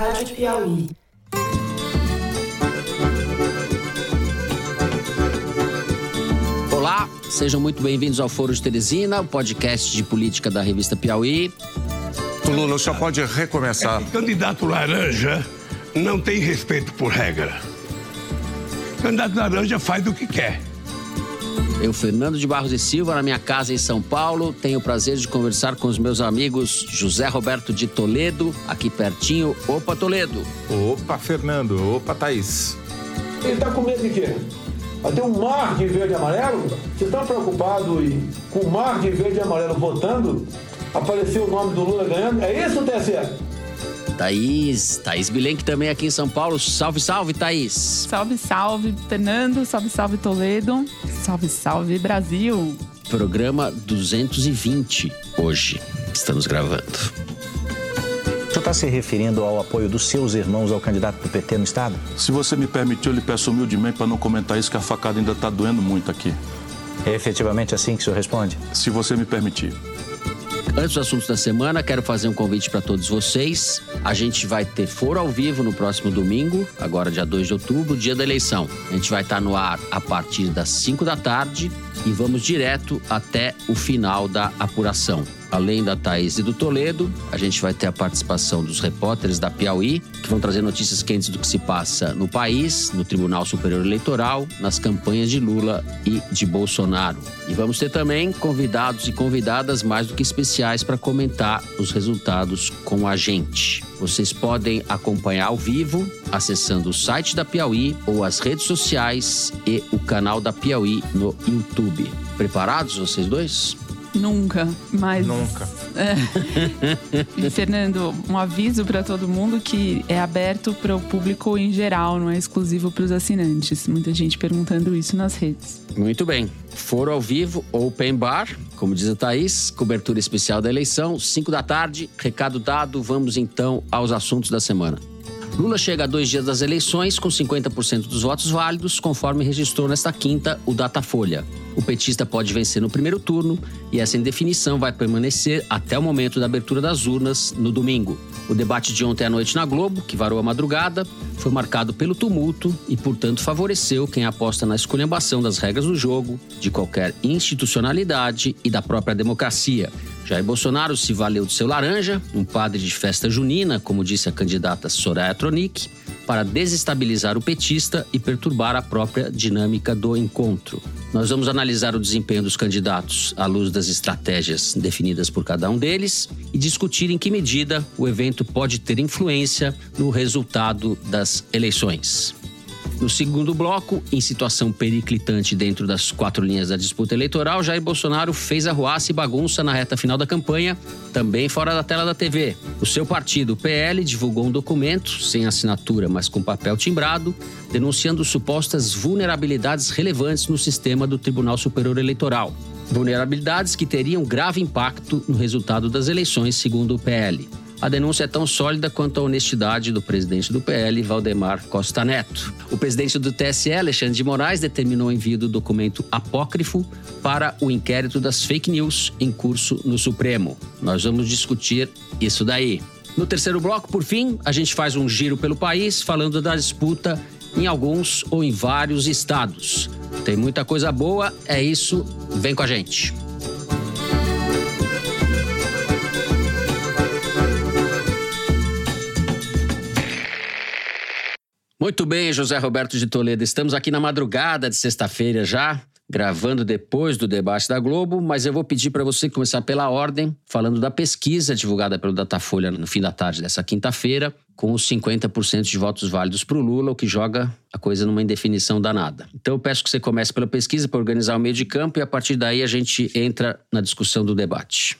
Rádio Piauí. Olá, sejam muito bem-vindos ao Foro de Teresina, o podcast de política da revista Piauí. Lula, só pode recomeçar. É candidato laranja não tem respeito por regra. Candidato laranja faz o que quer. Eu, Fernando de Barros e Silva, na minha casa em São Paulo, tenho o prazer de conversar com os meus amigos José Roberto de Toledo, aqui pertinho. Opa, Toledo. Opa, Fernando. Opa, Thaís. Ele está com medo de quê? Ter um mar de verde e amarelo? Vocês estão preocupados com o mar de verde e amarelo votando? Apareceu o nome do Lula ganhando? É isso, TSE? Thaís, Thaís Bilenque também aqui em São Paulo. Salve, salve, Thaís. Salve, salve, Fernando. Salve, salve, Toledo. Salve, salve, Brasil. Programa 220 hoje. Estamos gravando. O senhor está se referindo ao apoio dos seus irmãos ao candidato do PT no Estado? Se você me permitiu, eu lhe peço humildemente para não comentar isso, que a facada ainda está doendo muito aqui. É efetivamente assim que o senhor responde? Se você me permitir. Antes dos assuntos da semana, quero fazer um convite para todos vocês. A gente vai ter foro ao vivo no próximo domingo, agora dia 2 de outubro, dia da eleição. A gente vai estar no ar a partir das 5 da tarde e vamos direto até o final da apuração. Além da Thaís e do Toledo, a gente vai ter a participação dos repórteres da Piauí, que vão trazer notícias quentes do que se passa no país, no Tribunal Superior Eleitoral, nas campanhas de Lula e de Bolsonaro. E vamos ter também convidados e convidadas mais do que especiais para comentar os resultados com a gente. Vocês podem acompanhar ao vivo acessando o site da Piauí ou as redes sociais e o canal da Piauí no YouTube. Preparados vocês dois? Nunca, mas. Nunca. É. Fernando, um aviso para todo mundo que é aberto para o público em geral, não é exclusivo para os assinantes. Muita gente perguntando isso nas redes. Muito bem. Foro ao vivo, open bar, como diz a Thaís, cobertura especial da eleição, 5 da tarde, recado dado, vamos então aos assuntos da semana. Lula chega a dois dias das eleições com 50% dos votos válidos, conforme registrou nesta quinta o Datafolha. O petista pode vencer no primeiro turno e essa indefinição vai permanecer até o momento da abertura das urnas no domingo. O debate de ontem à noite na Globo, que varou a madrugada, foi marcado pelo tumulto e, portanto, favoreceu quem aposta na esculhambação das regras do jogo, de qualquer institucionalidade e da própria democracia. Jair Bolsonaro se valeu do seu laranja, um padre de festa junina, como disse a candidata Soraya Tronic, para desestabilizar o petista e perturbar a própria dinâmica do encontro. Nós vamos analisar o desempenho dos candidatos à luz das estratégias definidas por cada um deles e discutir em que medida o evento pode ter influência no resultado das eleições. No segundo bloco, em situação periclitante dentro das quatro linhas da disputa eleitoral, Jair Bolsonaro fez arruaça e bagunça na reta final da campanha, também fora da tela da TV. O seu partido, o PL, divulgou um documento, sem assinatura, mas com papel timbrado, denunciando supostas vulnerabilidades relevantes no sistema do Tribunal Superior Eleitoral. Vulnerabilidades que teriam grave impacto no resultado das eleições, segundo o PL. A denúncia é tão sólida quanto a honestidade do presidente do PL, Valdemar Costa Neto. O presidente do TSE, Alexandre de Moraes, determinou o envio do documento apócrifo para o inquérito das fake news em curso no Supremo. Nós vamos discutir isso daí. No terceiro bloco, por fim, a gente faz um giro pelo país falando da disputa em alguns ou em vários estados. Tem muita coisa boa, é isso, vem com a gente. Muito bem, José Roberto de Toledo. Estamos aqui na madrugada de sexta-feira já, gravando depois do debate da Globo, mas eu vou pedir para você começar pela ordem, falando da pesquisa divulgada pelo Datafolha no fim da tarde dessa quinta-feira, com os 50% de votos válidos para o Lula, o que joga a coisa numa indefinição danada. Então eu peço que você comece pela pesquisa para organizar o meio de campo e a partir daí a gente entra na discussão do debate.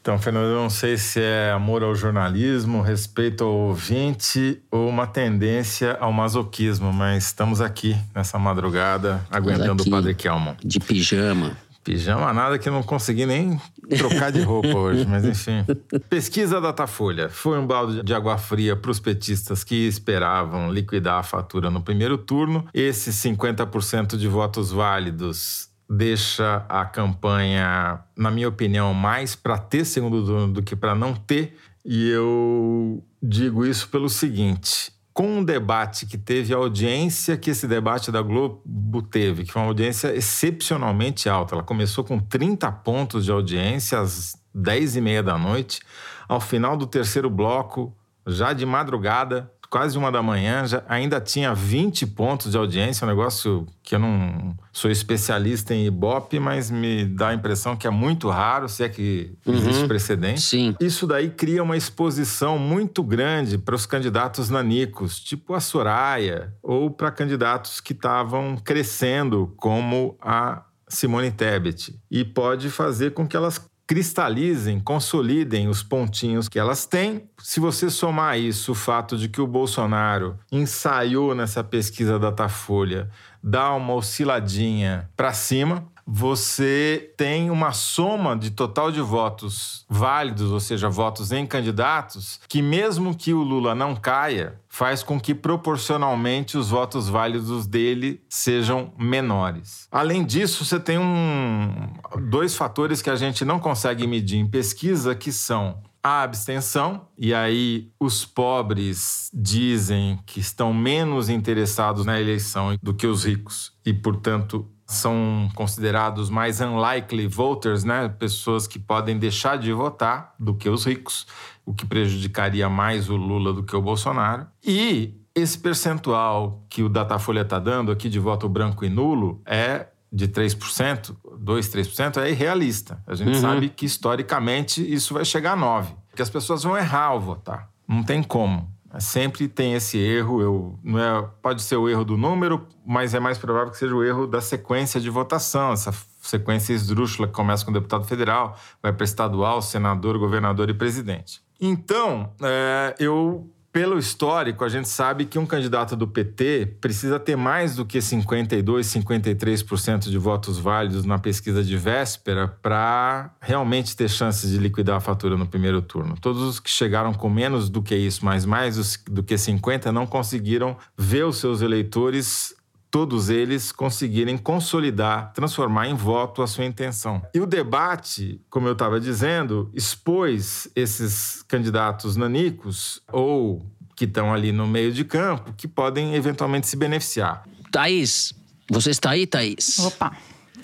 Então, Fernando, eu não sei se é amor ao jornalismo, respeito ao ouvinte ou uma tendência ao masoquismo, mas estamos aqui nessa madrugada aguentando aqui, o Padre Kelman. De pijama. Pijama nada que não consegui nem trocar de roupa hoje, mas enfim. Pesquisa Datafolha. Foi um balde de água fria para os petistas que esperavam liquidar a fatura no primeiro turno. Esses 50% de votos válidos deixa a campanha, na minha opinião, mais para ter segundo turno do que para não ter. E eu digo isso pelo seguinte: com um debate que teve a audiência que esse debate da Globo teve, que foi uma audiência excepcionalmente alta. Ela começou com 30 pontos de audiência às 10 e meia da noite. Ao final do terceiro bloco, já de madrugada, quase uma da manhã, já, ainda tinha 20 pontos de audiência, um negócio que eu não sou especialista em Ibope, mas me dá a impressão que é muito raro, se é que existe Uhum. precedente. Sim. Isso daí cria uma exposição muito grande para os candidatos nanicos, tipo a Soraya, ou para candidatos que estavam crescendo, como a Simone Tebet. E pode fazer com que elas cristalizem, consolidem os pontinhos que elas têm. Se você somar isso o fato de que o Bolsonaro ensaiou nessa pesquisa da Datafolha dar uma osciladinha para cima, você tem uma soma de total de votos válidos, ou seja, votos em candidatos, que mesmo que o Lula não caia, faz com que proporcionalmente os votos válidos dele sejam menores. Além disso, você tem um, dois fatores que a gente não consegue medir em pesquisa, que são a abstenção, e aí os pobres dizem que estão menos interessados na eleição do que os ricos, e, portanto, são considerados mais unlikely voters, né? Pessoas que podem deixar de votar do que os ricos, o que prejudicaria mais o Lula do que o Bolsonaro. E esse percentual que o Datafolha está dando aqui de voto branco e nulo é de 3%, 2, 3%, é irrealista. A gente Uhum. sabe que historicamente isso vai chegar a 9, porque as pessoas vão errar ao votar. Não tem como. Sempre tem esse erro, eu, não é, pode ser o erro do número, mas é mais provável que seja o erro da sequência de votação, essa sequência esdrúxula que começa com deputado federal, vai para estadual, senador, governador e presidente. Então, é, eu, pelo histórico, a gente sabe que um candidato do PT precisa ter mais do que 52, 53% de votos válidos na pesquisa de véspera para realmente ter chances de liquidar a fatura no primeiro turno. Todos os que chegaram com menos do que isso, mas mais do que 50, não conseguiram ver os seus eleitores todos eles conseguirem consolidar, transformar em voto a sua intenção. E o debate, como eu estava dizendo, expôs esses candidatos nanicos ou que estão ali no meio de campo, que podem eventualmente se beneficiar. Thaís, você está aí, Thaís? Opa,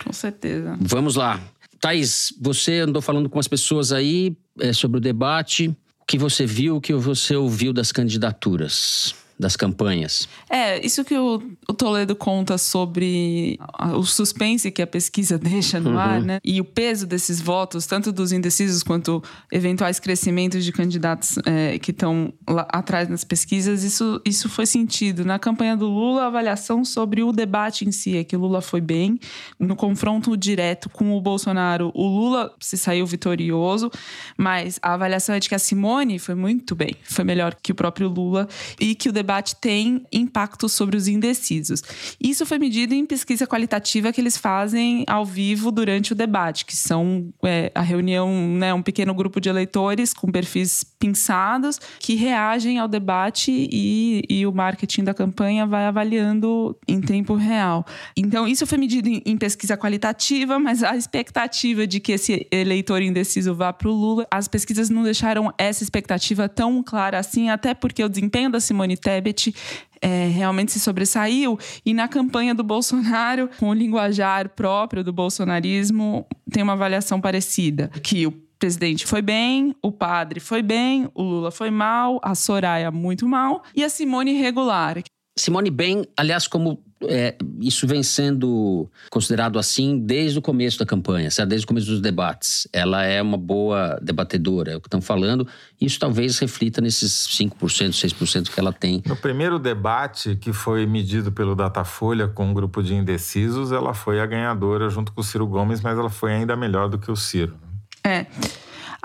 com certeza. Vamos lá. Thaís, você andou falando com as pessoas aí é, sobre o debate. O que você viu, o que você ouviu das candidaturas, das campanhas? É, isso que o, o Toledo conta sobre a- o suspense que a pesquisa deixa no ar, né? E o peso desses votos, tanto dos indecisos quanto eventuais crescimentos de candidatos é, que estão atrás nas pesquisas, isso, isso foi sentido. Na campanha do Lula, a avaliação sobre o debate em si é que o Lula foi bem. No confronto direto com o Bolsonaro, o Lula se saiu vitorioso, mas a avaliação é de que a Simone foi muito bem, foi melhor que o próprio Lula e que o debate tem impacto sobre os indecisos. Isso foi medido em pesquisa qualitativa que eles fazem ao vivo durante o debate, que são é, a reunião, né, um pequeno grupo de eleitores com perfis pinçados que reagem ao debate e, e o marketing da campanha vai avaliando em tempo real. Então, isso foi medido em, em pesquisa qualitativa, mas a expectativa de que esse eleitor indeciso vá para o Lula, as pesquisas não deixaram essa expectativa tão clara assim, até porque o desempenho da Simone Tebet é, realmente se sobressaiu. E na campanha do Bolsonaro, com o linguajar próprio do bolsonarismo, tem uma avaliação parecida. Que o presidente foi bem, o padre foi bem, o Lula foi mal, a Soraya muito mal e a Simone regular. Simone bem, aliás, como é, isso vem sendo considerado assim desde o começo da campanha, sabe? desde o começo dos debates. Ela é uma boa debatedora, é o que estão falando. Isso talvez reflita nesses 5%, 6% que ela tem. No primeiro debate, que foi medido pelo Datafolha com um grupo de indecisos, ela foi a ganhadora junto com o Ciro Gomes, mas ela foi ainda melhor do que o Ciro. É.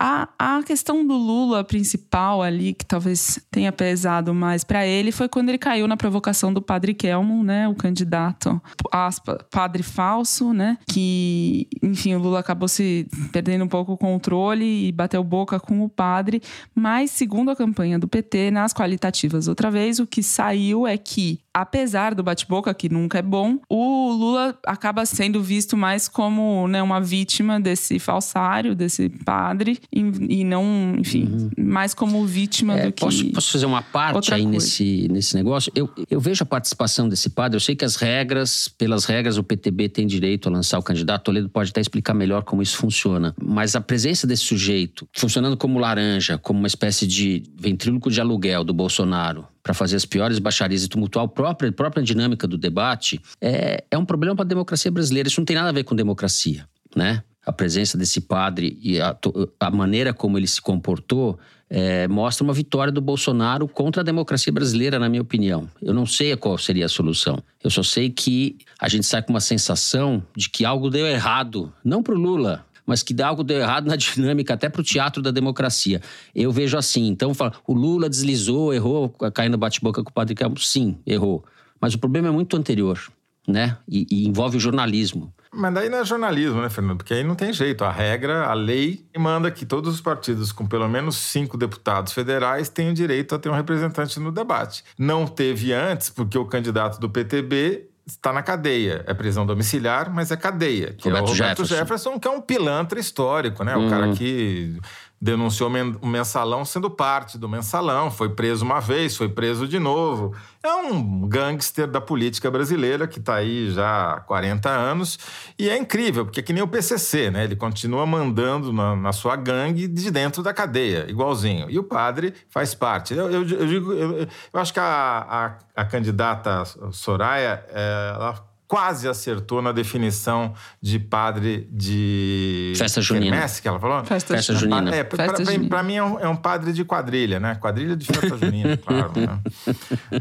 A, a questão do Lula principal ali, que talvez tenha pesado mais para ele, foi quando ele caiu na provocação do padre Kelmon, né? O candidato, aspa, padre falso, né? Que, enfim, o Lula acabou se perdendo um pouco o controle e bateu boca com o padre. Mas, segundo a campanha do PT, nas qualitativas, outra vez, o que saiu é que apesar do bate-boca, que nunca é bom, o Lula acaba sendo visto mais como né, uma vítima desse falsário, desse padre, e, e não, enfim, uhum. mais como vítima é, do que. Posso, posso fazer uma parte aí nesse, nesse negócio? Eu, eu vejo a participação desse padre, eu sei que as regras, pelas regras, o PTB tem direito a lançar o candidato. Toledo pode até explicar melhor como isso funciona. Mas a presença desse sujeito, funcionando como laranja, como uma espécie de ventríloco de aluguel do Bolsonaro, para fazer as piores baixarias e tumultuar a própria, a própria dinâmica do debate, é, é um problema para a democracia brasileira. Isso não tem nada a ver com democracia, né? A presença desse padre e a, a maneira como ele se comportou é, mostra uma vitória do Bolsonaro contra a democracia brasileira, na minha opinião. Eu não sei qual seria a solução. Eu só sei que a gente sai com uma sensação de que algo deu errado, não para o Lula, mas que algo deu errado na dinâmica, até para o teatro da democracia. Eu vejo assim. Então, o Lula deslizou, errou, caindo bate-boca com o Padre Campos. Sim, errou. Mas o problema é muito anterior, né? E, e, envolve o jornalismo. Mas daí não é jornalismo, né, Fernando? Porque aí não tem jeito. A regra, a lei manda que todos os partidos com pelo menos cinco deputados federais tenham direito a ter um representante no debate. Não teve antes, porque o candidato do PTB está na cadeia. É prisão domiciliar, mas é cadeia. Que Roberto é o Roberto Jefferson. Jefferson. que é um pilantra histórico, né? Uhum. O cara uhum. que denunciou o mensalão sendo parte do mensalão, foi preso uma vez, foi preso de novo. É um gangster da política brasileira que está aí já há 40 anos e é incrível, porque é que nem o PCC, né? Ele continua mandando na, na sua gangue de dentro da cadeia, igualzinho. E o padre faz parte. Eu, eu, eu digo, eu, eu, acho que a, a, a candidata Soraya, é, ela quase acertou na definição de padre de. Festa junina. Que ela falou? Festa, festa junina. É, para mim é um, é um, padre de quadrilha, né? Quadrilha de festa junina, claro. Né?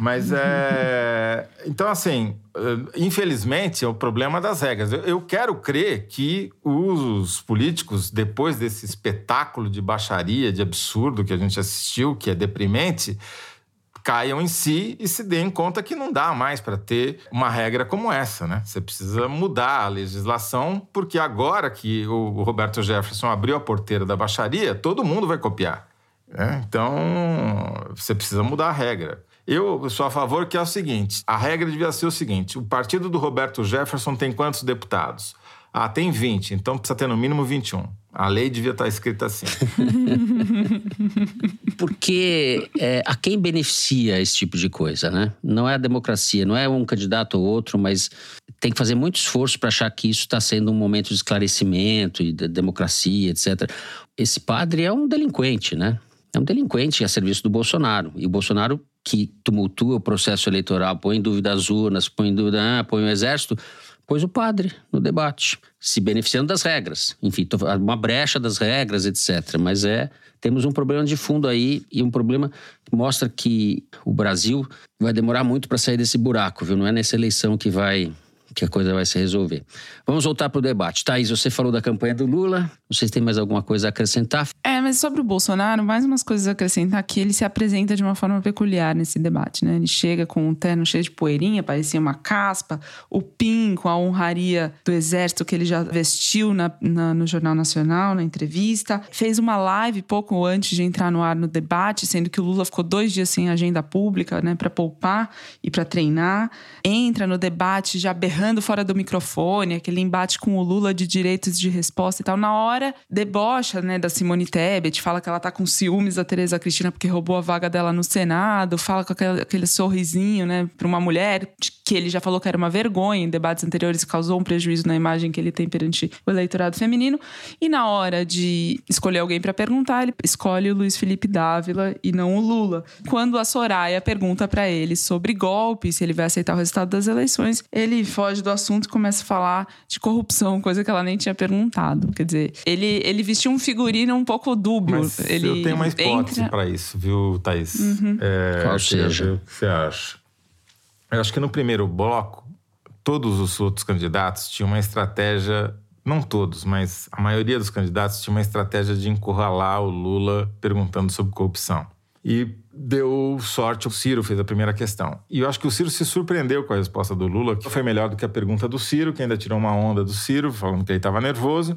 Mas é. Então, assim, infelizmente, é o problema das regras. Eu quero crer que os políticos, depois desse espetáculo de baixaria, de absurdo que a gente assistiu, que é deprimente caiam em si e se deem conta que não dá mais para ter uma regra como essa, né? Você precisa mudar a legislação, porque agora que o Roberto Jefferson abriu a porteira da baixaria, todo mundo vai copiar. Né? Então, você precisa mudar a regra. Eu sou a favor que é o seguinte: a regra devia ser o seguinte: o partido do Roberto Jefferson tem quantos deputados? Ah, tem 20, então precisa ter no mínimo 21. A lei devia estar escrita assim. Porque é, a quem beneficia esse tipo de coisa, né? Não é a democracia, não é um candidato ou outro, mas tem que fazer muito esforço para achar que isso está sendo um momento de esclarecimento e de democracia, etc. Esse padre é um delinquente, né? É um delinquente a serviço do Bolsonaro. E o Bolsonaro, que tumultua o processo eleitoral, põe em dúvida as urnas, põe em dúvida, ah, põe o exército pôs o padre no debate, se beneficiando das regras. Enfim, uma brecha das regras, etc. Mas é, temos um problema de fundo aí e um problema que mostra que o Brasil vai demorar muito para sair desse buraco, viu? Não é nessa eleição que vai que a coisa vai se resolver. Vamos voltar para o debate. Thaís, você falou da campanha do Lula. Vocês têm mais alguma coisa a acrescentar? É, mas sobre o Bolsonaro, mais umas coisas a acrescentar que ele se apresenta de uma forma peculiar nesse debate, né? Ele chega com um terno cheio de poeirinha, parecia uma caspa, o PIN com a honraria do exército que ele já vestiu na, na, no Jornal Nacional, na entrevista. Fez uma live pouco antes de entrar no ar no debate, sendo que o Lula ficou dois dias sem agenda pública, né, para poupar e para treinar. Entra no debate já berrando berrando fora do microfone, aquele embate com o Lula de direitos de resposta e tal. Na hora, debocha, né, da Simone Tebet, fala que ela tá com ciúmes da Tereza Cristina porque roubou a vaga dela no Senado, fala com aquele, aquele sorrisinho, né, pra uma mulher que ele já falou que era uma vergonha em debates anteriores, causou um prejuízo na imagem que ele tem perante o eleitorado feminino. E na hora de escolher alguém para perguntar, ele escolhe o Luiz Felipe Dávila e não o Lula. Quando a Soraya pergunta para ele sobre golpe, se ele vai aceitar o resultado das eleições, ele foge foge do assunto e começa a falar de corrupção, coisa que ela nem tinha perguntado. Quer dizer, ele, ele vestiu um figurino um pouco dúbio. Mas ele eu tenho uma hipótese entra... para isso, viu, Thaís? Uhum. É, Qual seja? O que você acha? Eu acho que no primeiro bloco, todos os outros candidatos tinham uma estratégia não todos, mas a maioria dos candidatos tinha uma estratégia de encurralar o Lula perguntando sobre corrupção. E deu sorte, o Ciro fez a primeira questão. E eu acho que o Ciro se surpreendeu com a resposta do Lula, que foi melhor do que a pergunta do Ciro, que ainda tirou uma onda do Ciro, falando que ele estava nervoso.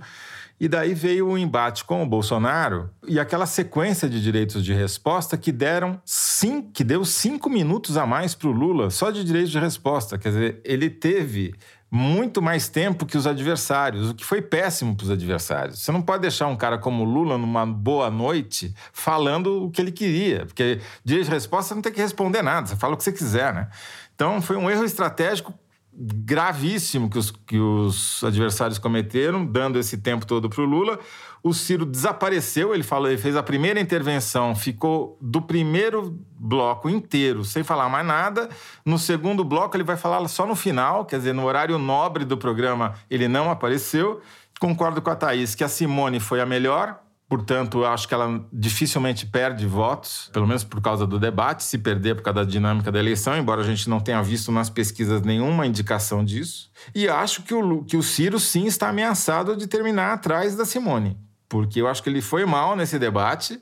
E daí veio o embate com o Bolsonaro e aquela sequência de direitos de resposta que deram sim, que deu cinco minutos a mais para o Lula só de direitos de resposta. Quer dizer, ele teve muito mais tempo que os adversários, o que foi péssimo para os adversários. Você não pode deixar um cara como Lula numa boa noite falando o que ele queria, porque direito de resposta não tem que responder nada, você fala o que você quiser, né? Então foi um erro estratégico gravíssimo que os, que os adversários cometeram, dando esse tempo todo para o Lula. O Ciro desapareceu, ele falou, ele fez a primeira intervenção, ficou do primeiro bloco inteiro sem falar mais nada. No segundo bloco, ele vai falar só no final, quer dizer, no horário nobre do programa, ele não apareceu. Concordo com a Thaís que a Simone foi a melhor, Portanto, acho que ela dificilmente perde votos, pelo menos por causa do debate, se perder por causa da dinâmica da eleição, embora a gente não tenha visto nas pesquisas nenhuma indicação disso. E acho que o, que o Ciro sim está ameaçado de terminar atrás da Simone, porque eu acho que ele foi mal nesse debate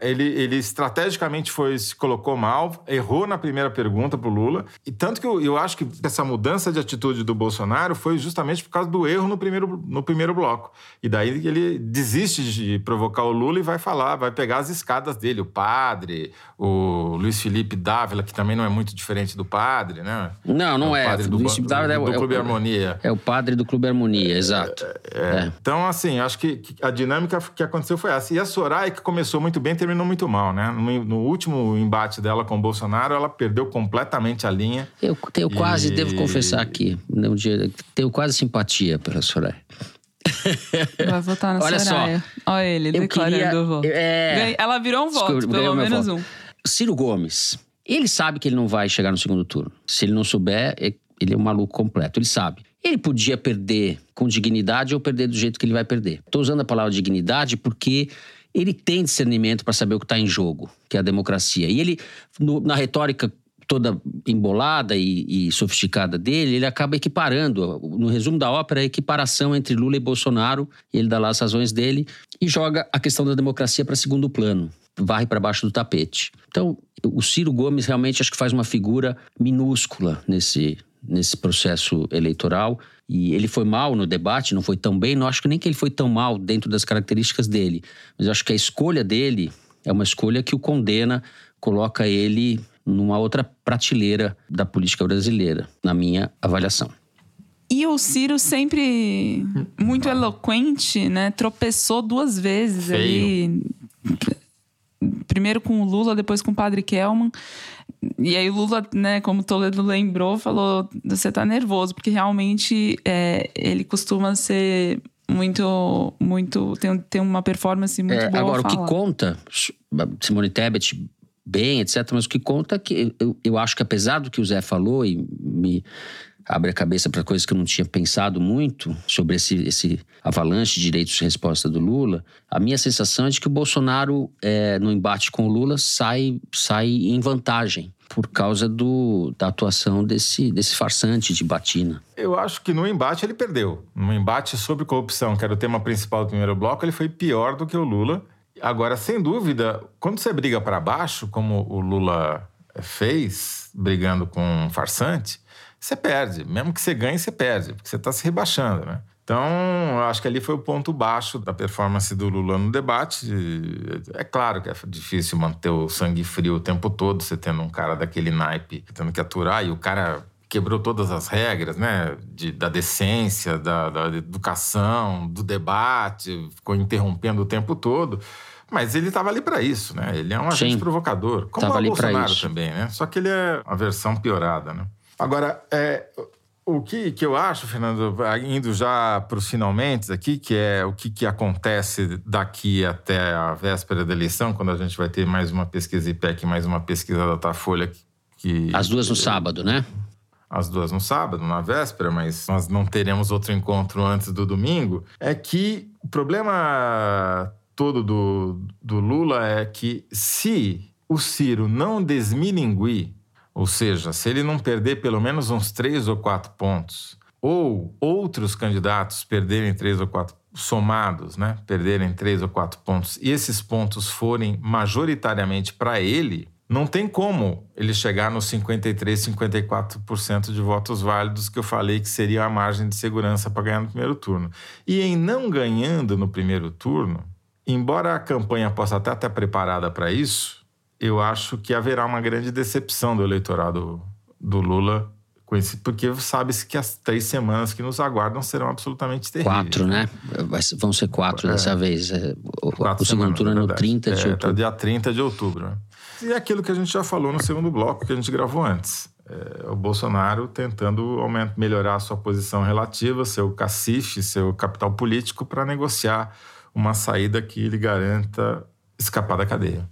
ele, ele estrategicamente foi, se colocou mal, errou na primeira pergunta para o Lula. E tanto que eu, eu acho que essa mudança de atitude do Bolsonaro foi justamente por causa do erro no primeiro, no primeiro bloco. E daí ele desiste de provocar o Lula e vai falar, vai pegar as escadas dele, o padre, o Luiz Felipe Dávila, que também não é muito diferente do padre, né? Não, não é. O padre do, Luiz Felipe Dávila do, do é, Clube é, Harmonia. É o padre do Clube Harmonia, exato. É, é. Então, assim, acho que, que a dinâmica que aconteceu foi essa. E a Soraya, que começou muito bem, terminou muito mal, né? No, no, último embate dela com o Bolsonaro, ela perdeu completamente a linha. Eu tenho quase, devo confessar aqui, um dia, tenho quase simpatia pela Soraya. Vai votar na Olha Soraya. só. Olha ele Eu declarando queria- o voto. é. Ela virou um voto, Desculpa, pelo menos voto. um. Ciro Gomes, ele sabe que ele não vai chegar no segundo turno. Se ele não souber, é- ele é um maluco completo, ele sabe. Ele podia perder com dignidade ou perder do jeito que ele vai perder. Estou usando a palavra dignidade porque ele tem discernimento para saber o que está em jogo, que é a democracia. E ele, no- na retórica toda embolada e, e sofisticada dele, ele acaba equiparando. No resumo da ópera, a equiparação entre Lula e Bolsonaro. Ele dá lá as razões dele e joga a questão da democracia para segundo plano. Varre para baixo do tapete. Então, o Ciro Gomes realmente acho que faz uma figura minúscula nesse, nesse processo eleitoral. E ele foi mal no debate, não foi tão bem. Não acho que nem que ele foi tão mal dentro das características dele. Mas acho que a escolha dele é uma escolha que o condena, coloca ele numa outra prateleira da política brasileira, na minha avaliação. E o Ciro sempre muito eloquente, né? Tropeçou duas vezes Feio. ali. Primeiro com o Lula, depois com o Padre Kelman. E aí o Lula, né, como o Toledo lembrou, falou: você tá nervoso, porque realmente é, ele costuma ser muito, muito. Tem, tem uma performance muito É, boa. agora, o que conta, Simone Tebet, bem, etc., mas o que conta é que eu, eu acho que, apesar do que o Zé falou, e me abre a cabeça para coisas que eu não tinha pensado muito sobre esse, esse avalanche de direitos de resposta do Lula, a minha sensação é de que o Bolsonaro, é, no embate com o Lula, sai, sai em vantagem. Por causa do, da atuação desse, desse farsante de batina. Eu acho que no embate ele perdeu. No embate sobre corrupção, que era o tema principal do primeiro bloco, ele foi pior do que o Lula. Agora, sem dúvida, quando você briga para baixo, como o Lula fez, brigando com um farsante, você perde. Mesmo que você ganhe, você perde, porque você está se rebaixando, né? Então, eu acho que ali foi o ponto baixo da performance do Lula no debate. É claro que é difícil manter o sangue frio o tempo todo, você tendo um cara daquele naipe tendo que aturar, e o cara quebrou todas as regras, né? De, da decência, da, da educação, do debate, ficou interrompendo o tempo todo. Mas ele estava ali para isso, né? Ele é um agente Sim. provocador. Como Tava o Bolsonaro também, né? Só que ele é a versão piorada, né? Agora, é, o que, que eu acho, Fernando, indo já para os finalmente aqui, que é o que, que acontece daqui até a véspera da eleição, quando a gente vai ter mais uma pesquisa IPEC, mais uma pesquisa da Datafolha. Que, As duas no sábado, né? as duas no sábado, na véspera, mas nós não teremos outro encontro antes do domingo, é que o problema todo do, do Lula é que se o Ciro não desmilinguir, ou seja, se ele não perder pelo menos uns três ou quatro pontos, ou outros candidatos perderem três ou quatro somados, né, perderem três ou quatro pontos, e esses pontos forem majoritariamente para ele, não tem como ele chegar nos 53, 54% de votos válidos que eu falei que seria a margem de segurança para ganhar no primeiro turno. E em não ganhando no primeiro turno, embora a campanha possa até estar preparada para isso, eu acho que haverá uma grande decepção do eleitorado do Lula com esse, porque sabe-se que as três semanas que nos aguardam serão absolutamente terríveis. Quatro, né? Vão ser quatro é, dessa vez. É, o, quatro o segundo turno é no 30 de é, outubro. Tá dia 30 de outubro. Né? E é aquilo que a gente já falou no segundo bloco que a gente gravou antes. É, o Bolsonaro tentando aumentar, melhorar a sua posição relativa, seu cacife, seu capital político para negociar uma saída que lhe garanta escapar da cadeia.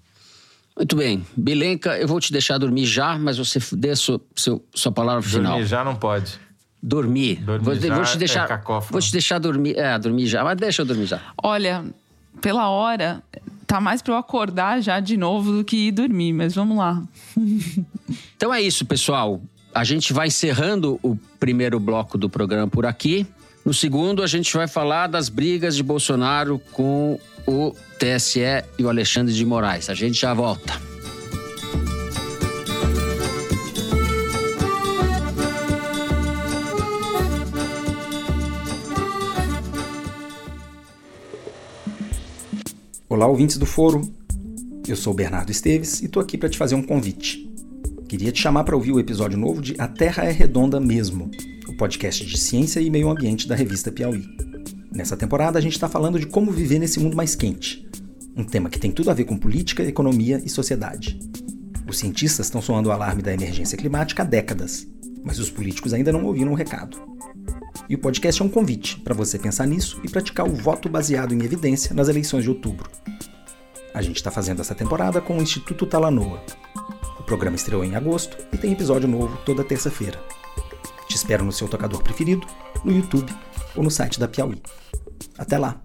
Muito bem. Bilenka, eu vou te deixar dormir já, mas você dê a sua, seu, sua palavra final. Dormir já não pode. Dormir. Dormir vou, já vou te deixar, é cacófono. Vou te deixar dormir. É, dormir já, mas deixa eu dormir já. Olha, pela hora, tá mais para eu acordar já de novo do que ir dormir, mas vamos lá. então é isso, pessoal. A gente vai encerrando o primeiro bloco do programa por aqui. No segundo, a gente vai falar das brigas de Bolsonaro com o TSE e o Alexandre de Moraes. A gente já volta. Olá, ouvintes do Foro. Eu sou Bernardo Esteves e estou aqui para te fazer um convite. Queria te chamar para ouvir o episódio novo de A Terra é Redonda Mesmo, o podcast de ciência e meio ambiente da revista Piauí. Nessa temporada, a gente está falando de como viver nesse mundo mais quente, um tema que tem tudo a ver com política, economia e sociedade. Os cientistas estão soando o alarme da emergência climática há décadas, mas os políticos ainda não ouviram o recado. E o podcast é um convite para você pensar nisso e praticar o voto baseado em evidência nas eleições de outubro. A gente está fazendo essa temporada com o Instituto Talanoa. O programa estreou em agosto e tem episódio novo toda terça-feira. Te espero no seu tocador preferido, no YouTube ou no site da Piauí. Até lá!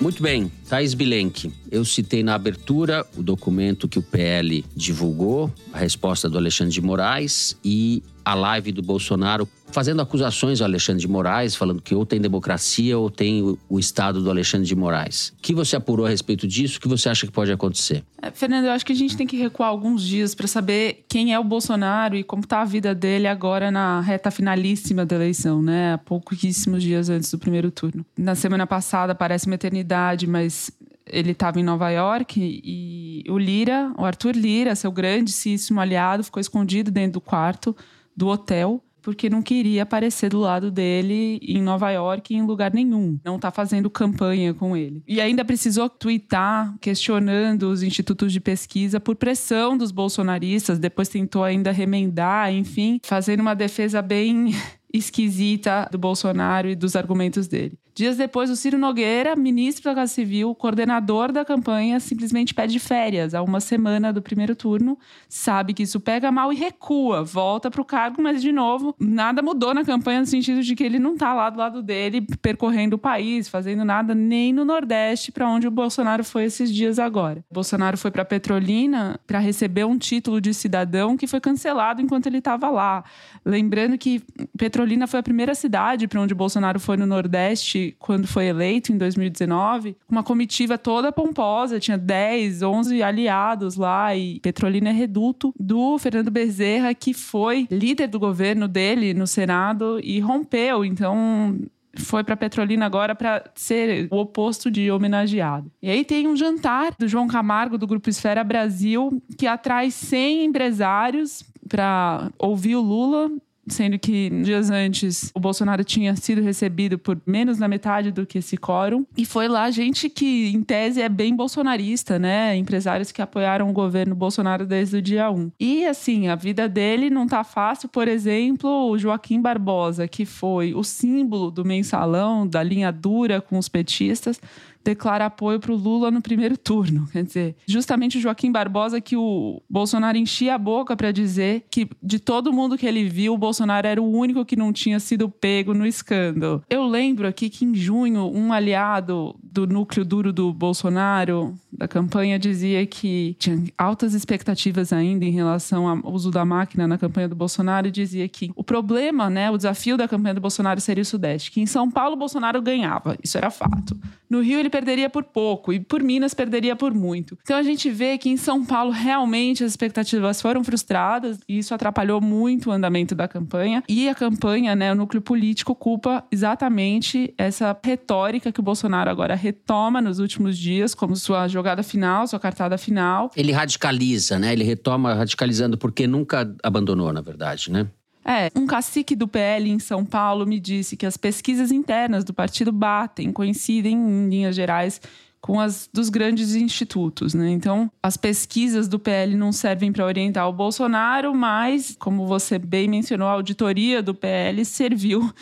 Muito bem, Thais Bilenque. Eu citei na abertura o documento que o PL divulgou, a resposta do Alexandre de Moraes e a live do Bolsonaro fazendo acusações ao Alexandre de Moraes, falando que ou tem democracia ou tem o, o Estado do Alexandre de Moraes. O que você apurou a respeito disso? O que você acha que pode acontecer? É, Fernando, eu acho que a gente tem que recuar alguns dias para saber quem é o Bolsonaro e como está a vida dele agora na reta finalíssima da eleição, né? Há pouquíssimos dias antes do primeiro turno. Na semana passada parece uma eternidade, mas ele estava em Nova York e o Lira, o Arthur Lira, seu grandíssimo aliado, ficou escondido dentro do quarto do hotel porque não queria aparecer do lado dele em Nova York em lugar nenhum. Não está fazendo campanha com ele. E ainda precisou twittar questionando os institutos de pesquisa por pressão dos bolsonaristas. Depois tentou ainda remendar, enfim, fazendo uma defesa bem esquisita do Bolsonaro e dos argumentos dele. Dias depois, o Ciro Nogueira, ministro da Casa Civil, coordenador da campanha, simplesmente pede férias a uma semana do primeiro turno, sabe que isso pega mal e recua, volta para o cargo, mas de novo, nada mudou na campanha no sentido de que ele não está lá do lado dele, percorrendo o país, fazendo nada nem no Nordeste, para onde o Bolsonaro foi esses dias agora. O Bolsonaro foi para Petrolina para receber um título de cidadão que foi cancelado enquanto ele estava lá. Lembrando que Petrolina foi a primeira cidade para onde Bolsonaro foi no Nordeste quando foi eleito em 2019, uma comitiva toda pomposa, tinha 10, 11 aliados lá e Petrolina é reduto do Fernando Bezerra, que foi líder do governo dele no Senado e rompeu. Então, foi para Petrolina agora para ser o oposto de homenageado. E aí tem um jantar do João Camargo do Grupo Esfera Brasil que atrai 100 empresários para ouvir o Lula sendo que dias antes o Bolsonaro tinha sido recebido por menos da metade do que esse quórum. E foi lá gente que, em tese, é bem bolsonarista, né? Empresários que apoiaram o governo Bolsonaro desde o dia 1. E, assim, a vida dele não tá fácil. Por exemplo, o Joaquim Barbosa, que foi o símbolo do mensalão, da linha dura com os petistas, declara apoio para o Lula no primeiro turno. Quer dizer, justamente o Joaquim Barbosa que o Bolsonaro enchia a boca para dizer que de todo mundo que ele viu, o Bolsonaro era o único que não tinha sido pego no escândalo. Eu lembro aqui que em junho, um aliado do núcleo duro do Bolsonaro, da campanha, dizia que tinha altas expectativas ainda em relação ao uso da máquina na campanha do Bolsonaro e dizia que o problema, né, o desafio da campanha do Bolsonaro seria o Sudeste, que em São Paulo o Bolsonaro ganhava, isso era fato. No Rio ele perderia por pouco e por Minas perderia por muito. Então a gente vê que em São Paulo realmente as expectativas foram frustradas e isso atrapalhou muito o andamento da campanha. E a campanha, né, o núcleo político culpa exatamente essa retórica que o Bolsonaro agora retoma nos últimos dias como sua jogada final, sua cartada final. Ele radicaliza, né? Ele retoma radicalizando porque nunca abandonou, na verdade, né? É, um cacique do PL em São Paulo me disse que as pesquisas internas do partido batem, coincidem em linhas gerais com as dos grandes institutos, né? Então, as pesquisas do PL não servem para orientar o Bolsonaro, mas, como você bem mencionou, a auditoria do PL serviu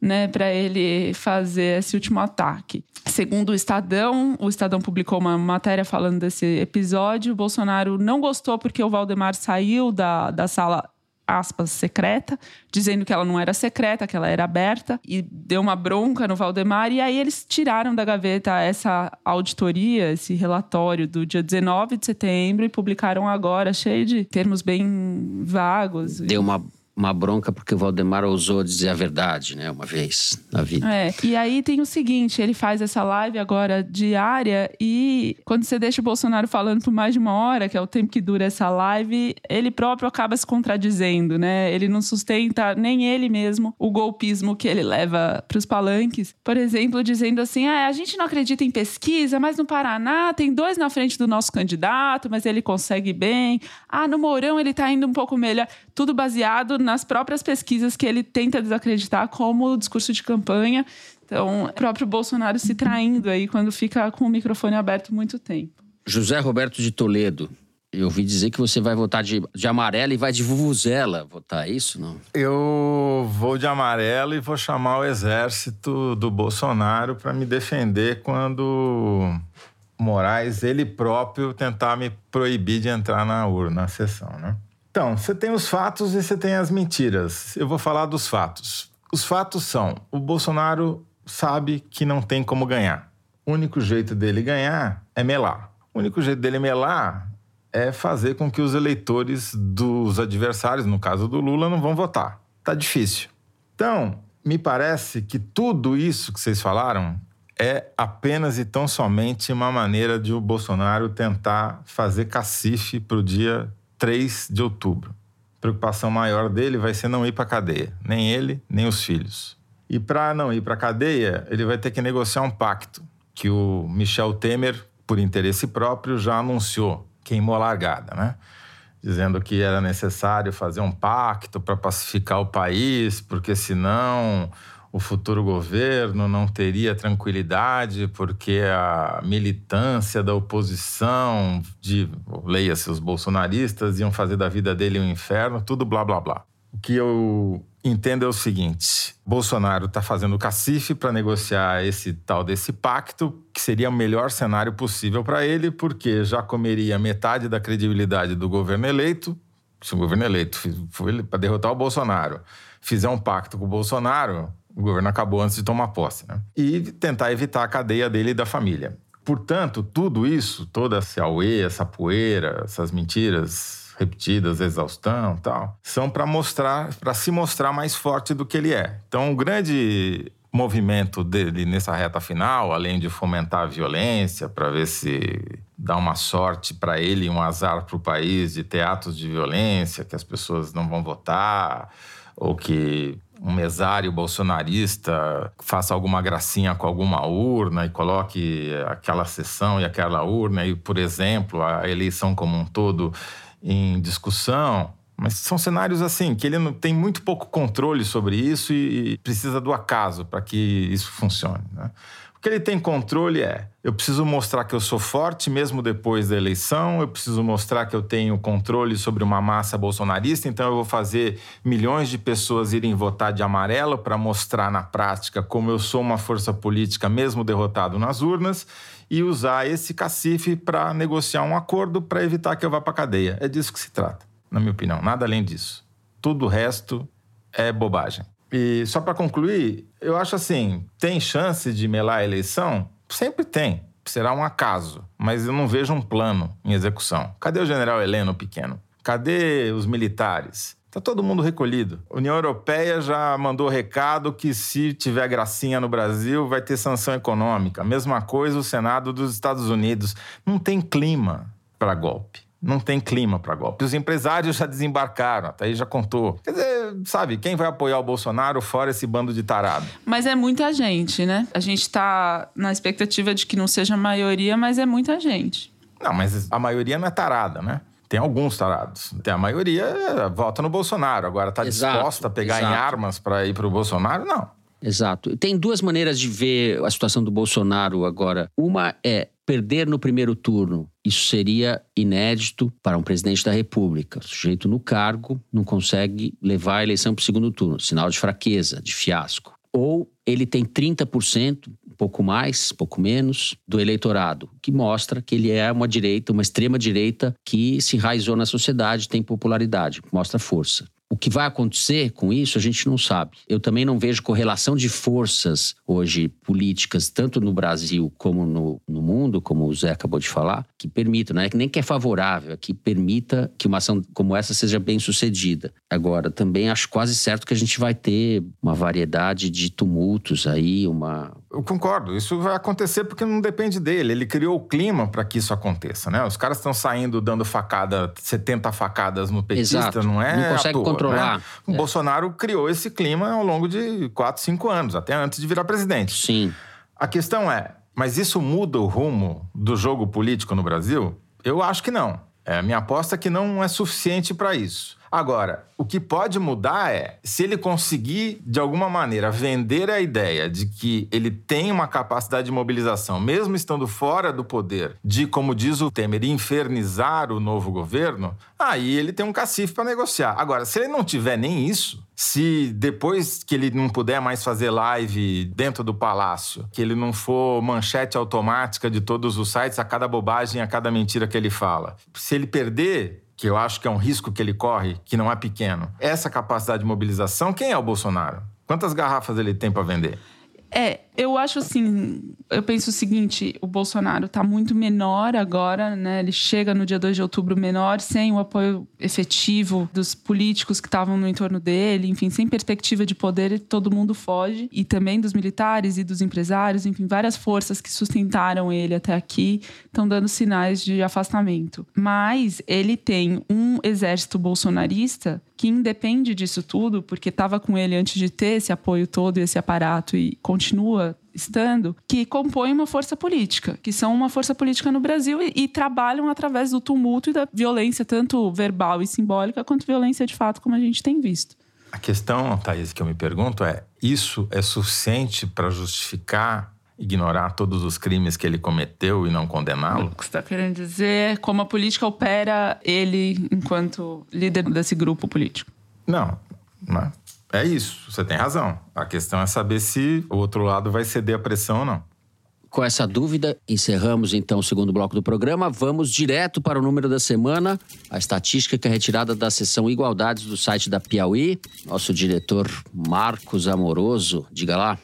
né, para ele fazer esse último ataque. Segundo o Estadão, o Estadão publicou uma matéria falando desse episódio. O Bolsonaro não gostou porque o Valdemar saiu da, da sala aspas, secreta, dizendo que ela não era secreta, que ela era aberta, e deu uma bronca no Valdemar. E aí eles tiraram da gaveta essa auditoria, esse relatório do dia 19 de setembro e publicaram agora, cheio de termos bem vagos. Deu uma uma bronca porque o Valdemar ousou dizer a verdade, né, uma vez na vida. É, e aí tem o seguinte, ele faz essa live agora diária e quando você deixa o Bolsonaro falando por mais de uma hora, que é o tempo que dura essa live, ele próprio acaba se contradizendo, né? Ele não sustenta nem ele mesmo o golpismo que ele leva para os palanques. Por exemplo, dizendo assim: ah, a gente não acredita em pesquisa, mas no Paraná tem dois na frente do nosso candidato, mas ele consegue bem. Ah, no Mourão ele tá indo um pouco melhor. Tudo baseado nas próprias pesquisas que ele tenta desacreditar como discurso de campanha. Então, o próprio Bolsonaro se traindo aí quando fica com o microfone aberto muito tempo. José Roberto de Toledo, eu ouvi dizer que você vai votar de, de amarelo e vai de vuvuzela votar, é isso não? Eu vou de amarelo e vou chamar o exército do Bolsonaro para me defender quando Moraes, ele próprio, tentar me proibir de entrar na urna, na sessão, né? Então, você tem os fatos e você tem as mentiras. Eu vou falar dos fatos. Os fatos são: o Bolsonaro sabe que não tem como ganhar. O único jeito dele ganhar é melar. O único jeito dele melar é fazer com que os eleitores dos adversários, no caso do Lula, não vão votar. Tá difícil. Então, me parece que tudo isso que vocês falaram é apenas e tão somente uma maneira de o Bolsonaro tentar fazer cacife para o dia 3 de outubro. A preocupação maior dele vai ser não ir para a cadeia, nem ele, nem os filhos. E para não ir para cadeia, ele vai ter que negociar um pacto que o Michel Temer, por interesse próprio, já anunciou, queimou a largada, né? Dizendo que era necessário fazer um pacto para pacificar o país, porque senão o futuro governo não teria tranquilidade porque a militância da oposição, de leia-se os bolsonaristas, iam fazer da vida dele um inferno, tudo blá blá blá. O que eu entendo é o seguinte: Bolsonaro está fazendo cacife para negociar esse tal desse pacto, que seria o melhor cenário possível para ele, porque já comeria metade da credibilidade do governo eleito. Se o governo eleito para derrotar o Bolsonaro, fizer um pacto com o Bolsonaro, o governo acabou antes de tomar posse, né? E tentar evitar a cadeia dele e da família. Portanto, tudo isso, toda essa auê, essa poeira, essas mentiras repetidas, exaustão tal, são para mostrar, para se mostrar mais forte do que ele é. Então, o grande movimento dele nessa reta final, além de fomentar a violência, para ver se dá uma sorte para ele um azar para o país de ter atos de violência, que as pessoas não vão votar, ou que um mesário bolsonarista faça alguma gracinha com alguma urna e coloque aquela sessão e aquela urna e, por exemplo, a eleição como um todo em discussão. Mas são cenários assim que ele não tem muito pouco controle sobre isso e precisa do acaso para que isso funcione. Né? O que ele tem controle é: eu preciso mostrar que eu sou forte mesmo depois da eleição, eu preciso mostrar que eu tenho controle sobre uma massa bolsonarista, então eu vou fazer milhões de pessoas irem votar de amarelo para mostrar na prática como eu sou uma força política mesmo derrotado nas urnas e usar esse cacife para negociar um acordo para evitar que eu vá para cadeia. É disso que se trata, na minha opinião, nada além disso. Tudo o resto é bobagem. E só para concluir, eu acho assim, tem chance de melar a eleição? Sempre tem. Será um acaso, mas eu não vejo um plano em execução. Cadê o general Heleno Pequeno? Cadê os militares? Está todo mundo recolhido. A União Europeia já mandou recado que se tiver gracinha no Brasil, vai ter sanção econômica. Mesma coisa o Senado dos Estados Unidos. Não tem clima para golpe. Não tem clima para golpe. Os empresários já desembarcaram, até aí já contou. Quer dizer, sabe, quem vai apoiar o Bolsonaro fora esse bando de tarado? Mas é muita gente, né? A gente está na expectativa de que não seja a maioria, mas é muita gente. Não, mas a maioria não é tarada, né? Tem alguns tarados. Tem a maioria é, vota no Bolsonaro. Agora tá Exato, disposta a pegar exato. em armas para ir pro Bolsonaro? Não. Exato. Tem duas maneiras de ver a situação do Bolsonaro agora. Uma é perder no primeiro turno. Isso seria inédito para um presidente da República. O sujeito no cargo não consegue levar a eleição para o segundo turno. Sinal de fraqueza, de fiasco. Ou ele tem 30%, um pouco mais, pouco menos, do eleitorado, que mostra que ele é uma direita, uma extrema direita que se enraizou na sociedade, tem popularidade, mostra força. O que vai acontecer com isso, a gente não sabe. Eu também não vejo correlação de forças hoje políticas, tanto no Brasil como no, no mundo, como o Zé acabou de falar, que permitam, não é nem que é favorável, é que permita que uma ação como essa seja bem sucedida. Agora, também acho quase certo que a gente vai ter uma variedade de tumultos aí, uma. Eu concordo. Isso vai acontecer porque não depende dele. Ele criou o clima para que isso aconteça, né? Os caras estão saindo dando facada, 70 facadas no petista, Exato. não é? Não consegue toa, controlar. né? O É. Bolsonaro criou esse clima ao longo de 4, 5 anos, até antes de virar presidente. Sim. A questão é, mas isso muda o rumo do jogo político no Brasil? Eu acho que não. É, minha aposta é que não é suficiente para isso. Agora, o que pode mudar é se ele conseguir, de alguma maneira, vender a ideia de que ele tem uma capacidade de mobilização, mesmo estando fora do poder, de, como diz o Temer, infernizar o novo governo, aí ele tem um cacife para negociar. Agora, se ele não tiver nem isso, se depois que ele não puder mais fazer live dentro do palácio, que ele não for manchete automática de todos os sites a cada bobagem, a cada mentira que ele fala, se ele perder que eu acho que é um risco que ele corre, que não é pequeno. Essa capacidade de mobilização, quem é o Bolsonaro? Quantas garrafas ele tem para vender? É, eu acho assim, eu penso o seguinte, o Bolsonaro tá muito menor agora, né? Ele chega no dia 2 de outubro menor, sem o apoio efetivo dos políticos que estavam no entorno dele, enfim, sem perspectiva de poder, todo mundo foge. E também dos militares e dos empresários, enfim, várias forças que sustentaram ele até aqui estão dando sinais de afastamento. Mas ele tem um exército bolsonarista que independe disso tudo, porque estava com ele antes de ter esse apoio todo e esse aparato e continua estando, que compõem uma força política, que são uma força política no Brasil e, e trabalham através do tumulto e da violência, tanto verbal e simbólica, quanto violência de fato, como a gente tem visto. A questão, Thaís, que eu me pergunto é: isso é suficiente para justificar ignorar todos os crimes que ele cometeu e não condená-lo? O que você está querendo dizer é como a política opera ele enquanto líder desse grupo político. Não, não. É isso, você tem razão. A questão é saber se o outro lado vai ceder à pressão ou não. Com essa dúvida, encerramos então o segundo bloco do programa. Vamos direto para o número da semana, a estatística que é retirada da seção Igualdades do site da Piauí. Nosso diretor Marcos Amoroso, diga lá.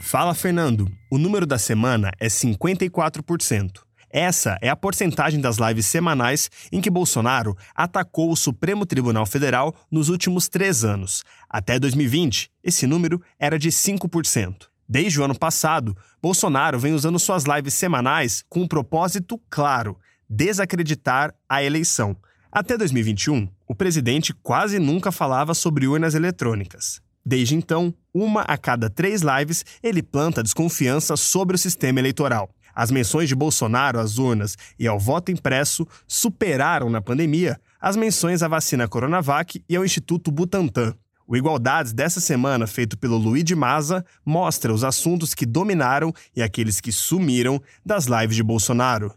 Fala, Fernando. O número da semana é 54%. Essa é a porcentagem das lives semanais em que Bolsonaro atacou o Supremo Tribunal Federal nos últimos três anos. Até 2020, esse número era de 5%. Desde o ano passado, Bolsonaro vem usando suas lives semanais com um propósito claro: desacreditar a eleição. Até 2021, o presidente quase nunca falava sobre urnas eletrônicas. Desde então, uma a cada três lives, ele planta desconfiança sobre o sistema eleitoral. As menções de Bolsonaro às urnas e ao voto impresso superaram na pandemia as menções à vacina Coronavac e ao Instituto Butantan. O Igualdades dessa semana, feito pelo Luiz de Maza, mostra os assuntos que dominaram e aqueles que sumiram das lives de Bolsonaro.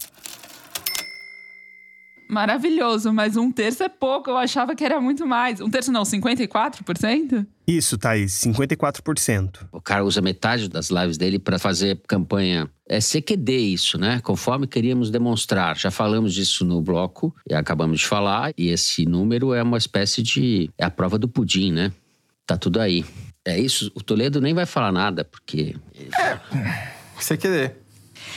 Maravilhoso, mas um terço é pouco. Eu achava que era muito mais. Um terço não, 54%? Isso, Thaís, 54%. O cara usa metade das lives dele para fazer campanha. É CQD isso, né? Conforme queríamos demonstrar. Já falamos disso no bloco e acabamos de falar. E esse número é uma espécie de. É a prova do pudim, né? Tá tudo aí. É isso. O Toledo nem vai falar nada, porque. CQD.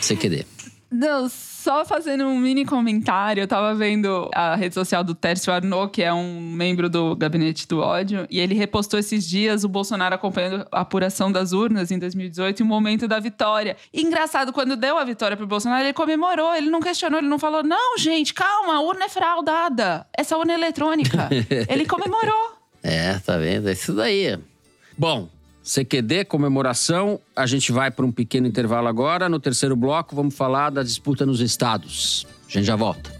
CQD. Não, só fazendo um mini comentário, eu tava vendo a rede social do Tércio Arnaud, que é um membro do Gabinete do Ódio, e ele repostou esses dias o Bolsonaro acompanhando a apuração das urnas em 2018 e o momento da vitória. E engraçado, quando deu a vitória pro Bolsonaro, ele comemorou, ele não questionou, ele não falou: não, gente, calma, a urna é fraudada, essa urna é eletrônica. ele comemorou. É, tá vendo? É isso daí. Bom, CQD, comemoração. A gente vai para um pequeno intervalo agora. No terceiro bloco, vamos falar da disputa nos estados. A gente já volta.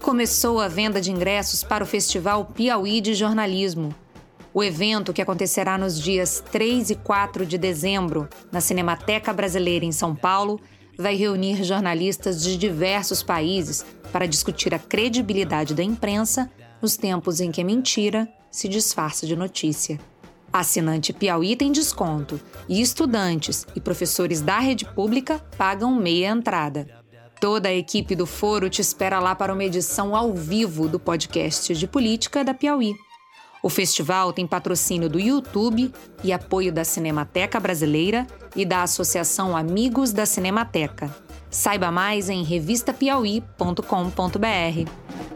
Começou a venda de ingressos para o Festival Piauí de Jornalismo. O evento, que acontecerá nos dias 3 e 4 de dezembro, na Cinemateca Brasileira em São Paulo, vai reunir jornalistas de diversos países para discutir a credibilidade da imprensa nos tempos em que a mentira se disfarça de notícia. Assinante Piauí tem desconto e estudantes e professores da rede pública pagam meia entrada. Toda a equipe do Foro te espera lá para uma edição ao vivo do podcast de política da Piauí. O festival tem patrocínio do YouTube e apoio da Cinemateca Brasileira e da Associação Amigos da Cinemateca. Saiba mais em revistapiauí.com.br.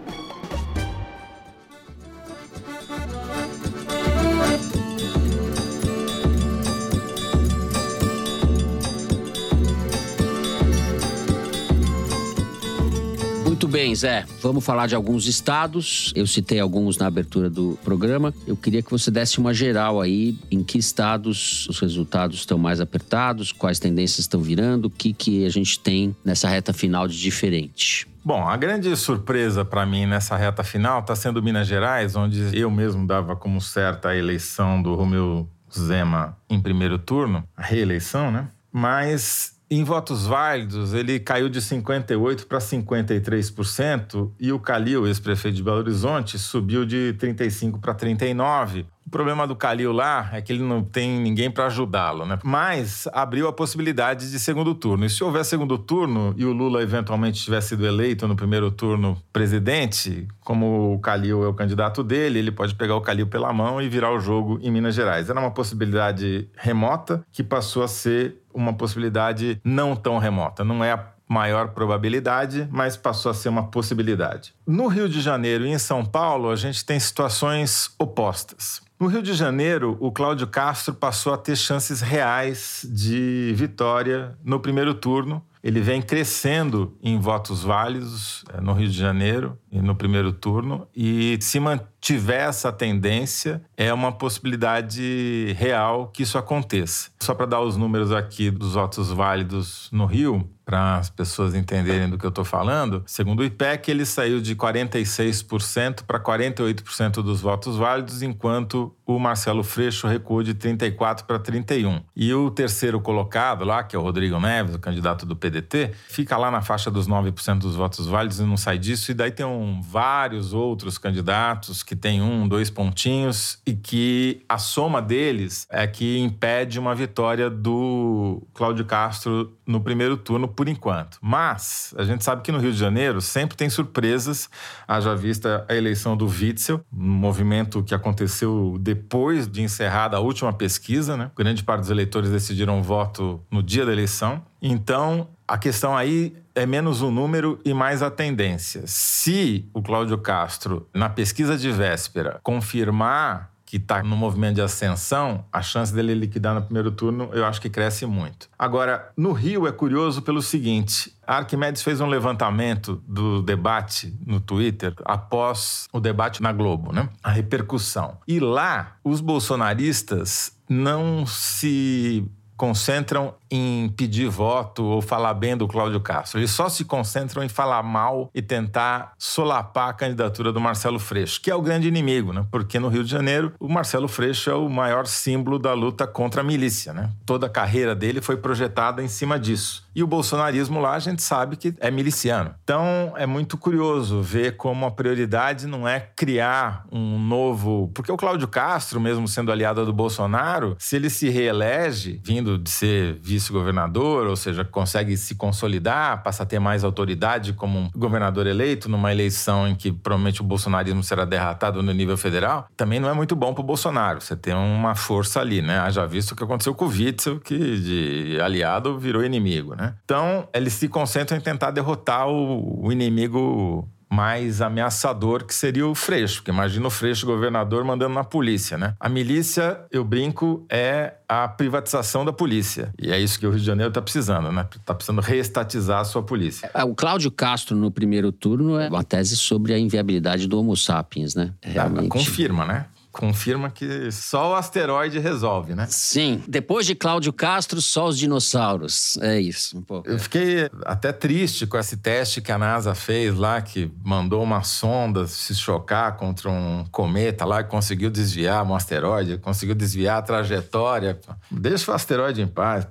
Muito bem, Zé. Vamos falar de alguns estados. Eu citei alguns na abertura do programa. Eu queria que você desse uma geral aí em que estados os resultados estão mais apertados, quais tendências estão virando, o que, que a gente tem nessa reta final de diferente. Bom, a grande surpresa para mim nessa reta final está sendo Minas Gerais, onde eu mesmo dava como certa a eleição do Romeu Zema em primeiro turno, a reeleição, né? Mas em votos válidos, ele caiu de 58% para 53% e o Calil, ex-prefeito de Belo Horizonte, subiu de 35% para 39%. O problema do Calil lá é que ele não tem ninguém para ajudá-lo, né? Mas abriu a possibilidade de segundo turno. E se houver segundo turno e o Lula eventualmente tivesse sido eleito no primeiro turno presidente, como o Calil é o candidato dele, ele pode pegar o Calil pela mão e virar o jogo em Minas Gerais. Era uma possibilidade remota que passou a ser uma possibilidade não tão remota. Não é a maior probabilidade, mas passou a ser uma possibilidade. No Rio de Janeiro e em São Paulo, a gente tem situações opostas. No Rio de Janeiro, o Cláudio Castro passou a ter chances reais de vitória no primeiro turno. Ele vem crescendo em votos válidos eh, no Rio de Janeiro e no primeiro turno, e se mantiver essa tendência, é uma possibilidade real que isso aconteça. Só para dar os números aqui dos votos válidos no Rio, para as pessoas entenderem do que eu estou falando, segundo o IPEC, ele saiu de 46% para 48% dos votos válidos, enquanto o Marcelo Freixo recuou de 34% para 31%. E o terceiro colocado lá, que é o Rodrigo Neves, o candidato do PDT, fica lá na faixa dos 9% dos votos válidos e não sai disso. E daí tem um, vários outros candidatos que tem um, dois pontinhos e que a soma deles é que impede uma vitória do Cláudio Castro no primeiro turno por enquanto. Mas a gente sabe que no Rio de Janeiro sempre tem surpresas, haja vista a eleição do Witzel, um movimento que aconteceu depois de encerrada a última pesquisa, né? Grande parte dos eleitores decidiram voto no dia da eleição. Então, a questão aí é menos o número e mais a tendência. Se o Cláudio Castro, na pesquisa de véspera, confirmar que está no movimento de ascensão, a chance dele liquidar no primeiro turno eu acho que cresce muito. Agora, no Rio é curioso pelo seguinte: a Arquimedes fez um levantamento do debate no Twitter após o debate na Globo, né? A repercussão. E lá, os bolsonaristas não se concentram em pedir voto ou falar bem do Cláudio Castro. Eles só se concentram em falar mal e tentar solapar a candidatura do Marcelo Freixo, que é o grande inimigo, né? Porque no Rio de Janeiro, o Marcelo Freixo é o maior símbolo da luta contra a milícia, né? Toda a carreira dele foi projetada em cima disso. E o bolsonarismo lá, a gente sabe que é miliciano. Então, é muito curioso ver como a prioridade não é criar um novo. Porque o Cláudio Castro, mesmo sendo aliado do Bolsonaro, se ele se reelege, vindo de ser vice vice-governador, ou seja, consegue se consolidar, passa a ter mais autoridade como um governador eleito numa eleição em que provavelmente o bolsonarismo será derrotado no nível federal, também não é muito bom para o Bolsonaro. Você tem uma força ali, né? Já visto o que aconteceu com o Witzel, que de aliado virou inimigo, né? Então, eles se concentram em tentar derrotar o, o inimigo mais ameaçador, que seria o Freixo. Porque imagina o Freixo governador mandando na polícia, né? A milícia, eu brinco, é a privatização da polícia. E é isso que o Rio de Janeiro está precisando, né? Está precisando reestatizar a sua polícia. É, o Cláudio Castro, no primeiro turno, é uma tese sobre a inviabilidade do Homo sapiens, né? Realmente. Confirma, né? Confirma que só o asteroide resolve, né? Sim. Depois de Cláudio Castro, só os dinossauros. É isso. Um pouco. Eu fiquei até triste com esse teste que a NASA fez lá, que mandou uma sonda se chocar contra um cometa lá, e conseguiu desviar um asteroide, conseguiu desviar a trajetória. Deixa o asteroide em paz.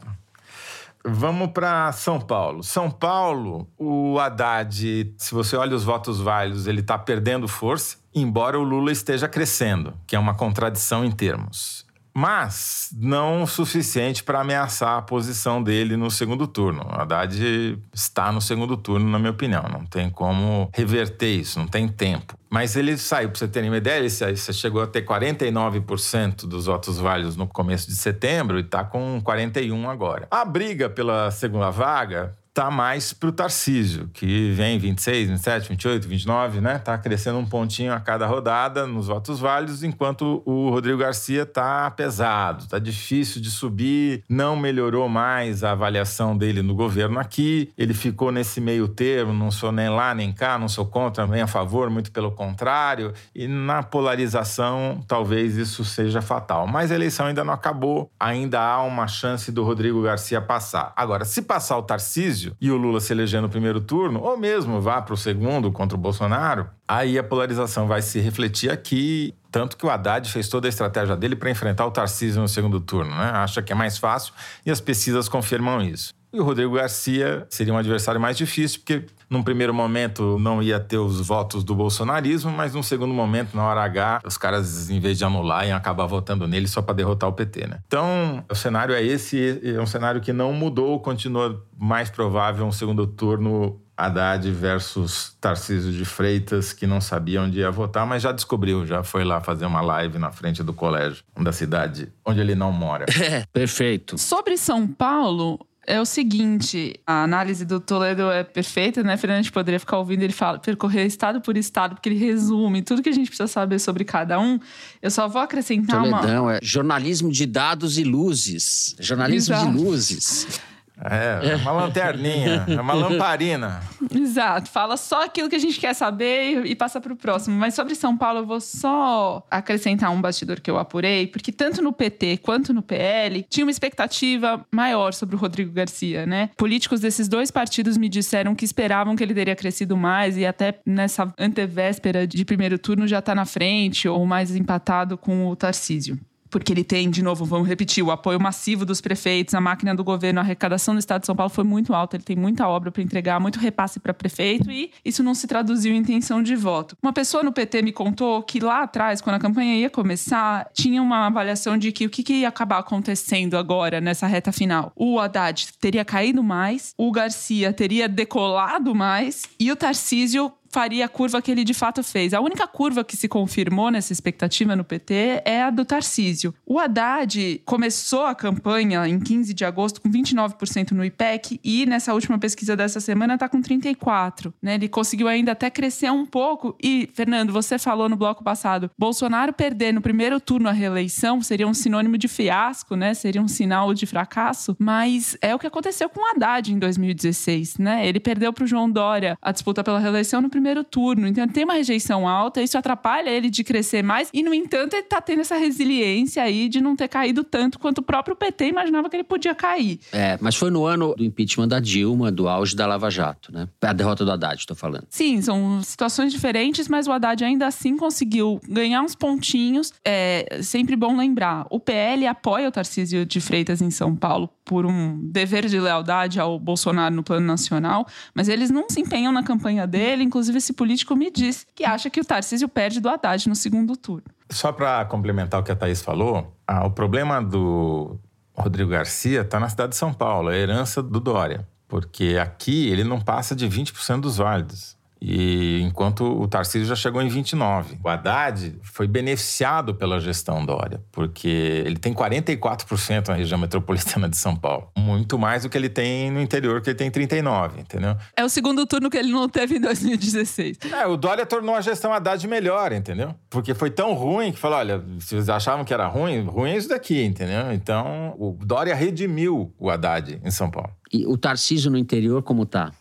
Vamos para São Paulo. São Paulo, o Haddad, se você olha os votos válidos, ele está perdendo força embora o Lula esteja crescendo, que é uma contradição em termos. Mas não o suficiente para ameaçar a posição dele no segundo turno. O Haddad está no segundo turno, na minha opinião. Não tem como reverter isso, não tem tempo. Mas ele saiu, para você ter uma ideia, ele chegou a ter 49% dos votos válidos no começo de setembro e está com 41% agora. A briga pela segunda vaga tá mais para o Tarcísio, que vem 26, 27, 28, 29, né? Tá crescendo um pontinho a cada rodada nos votos válidos, enquanto o Rodrigo Garcia tá pesado, tá difícil de subir, não melhorou mais a avaliação dele no governo aqui, ele ficou nesse meio termo, não sou nem lá nem cá, não sou contra nem a favor, muito pelo contrário, e na polarização talvez isso seja fatal. Mas a eleição ainda não acabou, ainda há uma chance do Rodrigo Garcia passar. Agora, se passar o Tarcísio, e o Lula se eleger no primeiro turno, ou mesmo vá para o segundo contra o Bolsonaro, aí a polarização vai se refletir aqui. Tanto que o Haddad fez toda a estratégia dele para enfrentar o Tarcísio no segundo turno, né? Acha que é mais fácil e as pesquisas confirmam isso. E o Rodrigo Garcia seria um adversário mais difícil, porque num primeiro momento não ia ter os votos do bolsonarismo, mas num segundo momento, na hora H, os caras, em vez de anular, iam acabar votando nele só para derrotar o PT, né? Então, o cenário é esse, é um cenário que não mudou, continua mais provável um segundo turno Haddad versus Tarcísio de Freitas, que não sabia onde ia votar, mas já descobriu, já foi lá fazer uma live na frente do colégio da cidade onde ele não mora. É, perfeito. Sobre São Paulo, é o seguinte: a análise do Toledo é perfeita, né, Fernando? A gente poderia ficar ouvindo ele fala, percorrer estado por estado, porque ele resume tudo que a gente precisa saber sobre cada um. Eu só vou acrescentar Toledão uma. é jornalismo de dados e luzes. Jornalismo Exato. de luzes. É, é uma lanterninha, é uma lamparina. Exato, fala só aquilo que a gente quer saber e passa para o próximo. Mas sobre São Paulo, eu vou só acrescentar um bastidor que eu apurei, porque tanto no PT quanto no PL tinha uma expectativa maior sobre o Rodrigo Garcia, né? Políticos desses dois partidos me disseram que esperavam que ele teria crescido mais e até nessa antevéspera de primeiro turno já está na frente ou mais empatado com o Tarcísio porque ele tem, de novo, vamos repetir, o apoio massivo dos prefeitos, a máquina do governo, a arrecadação do Estado de São Paulo foi muito alta, ele tem muita obra para entregar, muito repasse para prefeito e isso não se traduziu em intenção de voto. Uma pessoa no PT me contou que lá atrás, quando a campanha ia começar, tinha uma avaliação de que o que, que ia acabar acontecendo agora nessa reta final. O Haddad teria caído mais, o Garcia teria decolado mais e o Tarcísio faria a curva que ele de fato fez. A única curva que se confirmou nessa expectativa no PT é a do Tarcísio. O Haddad começou a campanha em 15 de agosto com 29% no IPEC e nessa última pesquisa dessa semana está com 34%. Né? Ele conseguiu ainda até crescer um pouco. E, Fernando, você falou no bloco passado, Bolsonaro perder no primeiro turno a reeleição seria um sinônimo de fiasco, né? Seria um sinal de fracasso, mas é o que aconteceu com o Haddad em 2016, né? Ele perdeu para o João Dória a disputa pela reeleição no primeiro turno. Então ele tem uma rejeição alta, isso atrapalha ele de crescer mais. E, no entanto, ele tá tendo essa resiliência aí de não ter caído tanto quanto o próprio PT imaginava que ele podia cair. É, mas foi no ano do impeachment da Dilma, do auge da Lava Jato, né? A derrota do Haddad, tô falando. Sim, são situações diferentes, mas o Haddad ainda assim conseguiu ganhar uns pontinhos. É sempre bom lembrar: o PL apoia o Tarcísio de Freitas em São Paulo por um dever de lealdade ao Bolsonaro no plano nacional, mas eles não se empenham na campanha dele. Inclusive, esse político me disse que acha que o Tarcísio perde do Haddad no segundo turno. Só para complementar o que a Thaís falou, ah, o problema do Rodrigo Garcia está na cidade de São Paulo, é a herança do Dória. Porque aqui ele não passa de 20% dos válidos. E enquanto o Tarcísio já chegou em 29. O Haddad foi beneficiado pela gestão Dória, porque ele tem 44% na região metropolitana de São Paulo. Muito mais do que ele tem no interior, que ele tem 39, entendeu? É o segundo turno que ele não teve em 2016. É, o Dória tornou a gestão Haddad melhor, entendeu? Porque foi tão ruim que falou: olha, se vocês achavam que era ruim, ruim é isso daqui, entendeu? Então, o Dória redimiu o Haddad em São Paulo. E o Tarcísio no interior, como tá?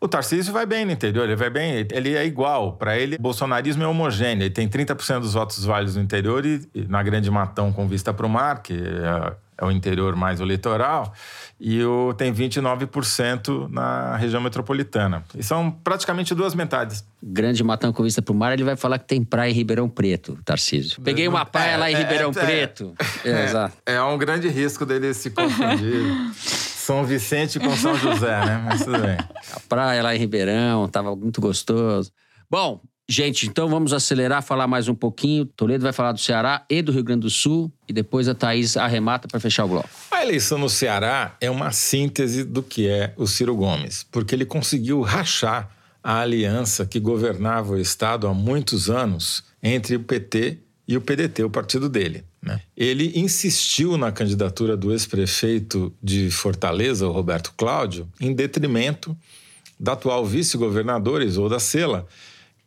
O Tarcísio vai bem no interior, ele vai bem, ele é igual. Para ele, bolsonarismo é homogêneo. Ele tem 30% dos votos válidos no interior e, e na Grande Matão com vista para o mar, que é, é, o interior mais o litoral, e o, tem 29% na região metropolitana. E são praticamente duas metades. Grande Matão com vista para o mar, ele vai falar que tem praia em Ribeirão Preto, Tarcísio. Peguei uma praia é, lá em é, Ribeirão é, Preto. É, exato. É um grande risco dele se confundir. São Vicente com São José, né? Mas tudo bem. A praia lá em Ribeirão, tava muito gostoso. Bom, gente, então vamos acelerar, falar mais um pouquinho. Toledo vai falar do Ceará e do Rio Grande do Sul e depois a Thaís arremata para fechar o bloco. A eleição no Ceará é uma síntese do que é o Ciro Gomes, porque ele conseguiu rachar a aliança que governava o Estado há muitos anos entre o PT e o PDT, o partido dele. Né? Ele insistiu na candidatura do ex-prefeito de Fortaleza, o Roberto Cláudio, em detrimento da atual vice-governadora Isolda Sela,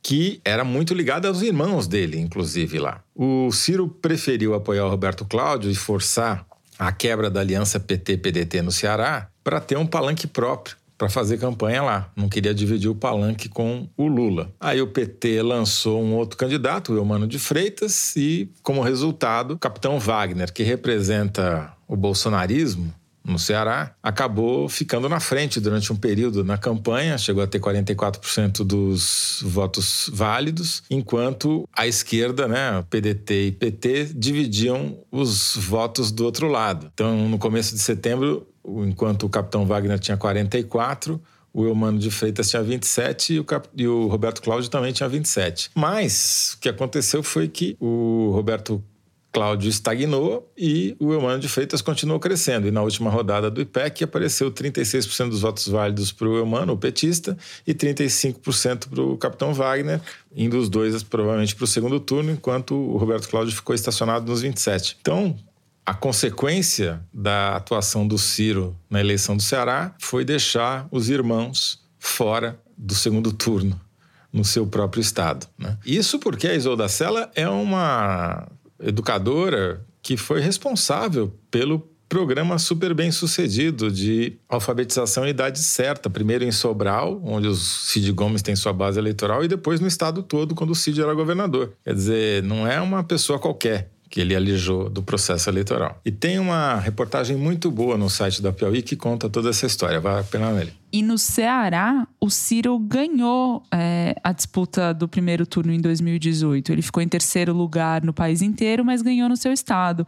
que era muito ligada aos irmãos dele, inclusive lá. O Ciro preferiu apoiar o Roberto Cláudio e forçar a quebra da aliança PT-PDT no Ceará para ter um palanque próprio para fazer campanha lá. Não queria dividir o palanque com o Lula. Aí o PT lançou um outro candidato, o Eumano de Freitas, e como resultado, o capitão Wagner, que representa o bolsonarismo, no Ceará, acabou ficando na frente durante um período na campanha, chegou a ter 44% dos votos válidos, enquanto a esquerda, né, PDT e PT, dividiam os votos do outro lado. Então, no começo de setembro, enquanto o capitão Wagner tinha 44, o Eumano de Freitas tinha 27 e o, Cap... e o Roberto Cláudio também tinha 27. Mas o que aconteceu foi que o Roberto Cláudio estagnou e o Eumano de Freitas continuou crescendo. E na última rodada do IPEC apareceu 36% dos votos válidos para o Eumano, o petista, e 35% para o capitão Wagner, indo os dois provavelmente para o segundo turno, enquanto o Roberto Cláudio ficou estacionado nos 27. Então, a consequência da atuação do Ciro na eleição do Ceará foi deixar os irmãos fora do segundo turno no seu próprio estado. Né? Isso porque a Isolda Sela é uma educadora que foi responsável pelo programa super bem sucedido de alfabetização em idade certa. Primeiro em Sobral, onde o Cid Gomes tem sua base eleitoral, e depois no estado todo, quando o Cid era governador. Quer dizer, não é uma pessoa qualquer que ele alijou do processo eleitoral. E tem uma reportagem muito boa no site da Piauí que conta toda essa história. Vale a pena ler. E no Ceará, o Ciro ganhou é, a disputa do primeiro turno em 2018. Ele ficou em terceiro lugar no país inteiro, mas ganhou no seu estado.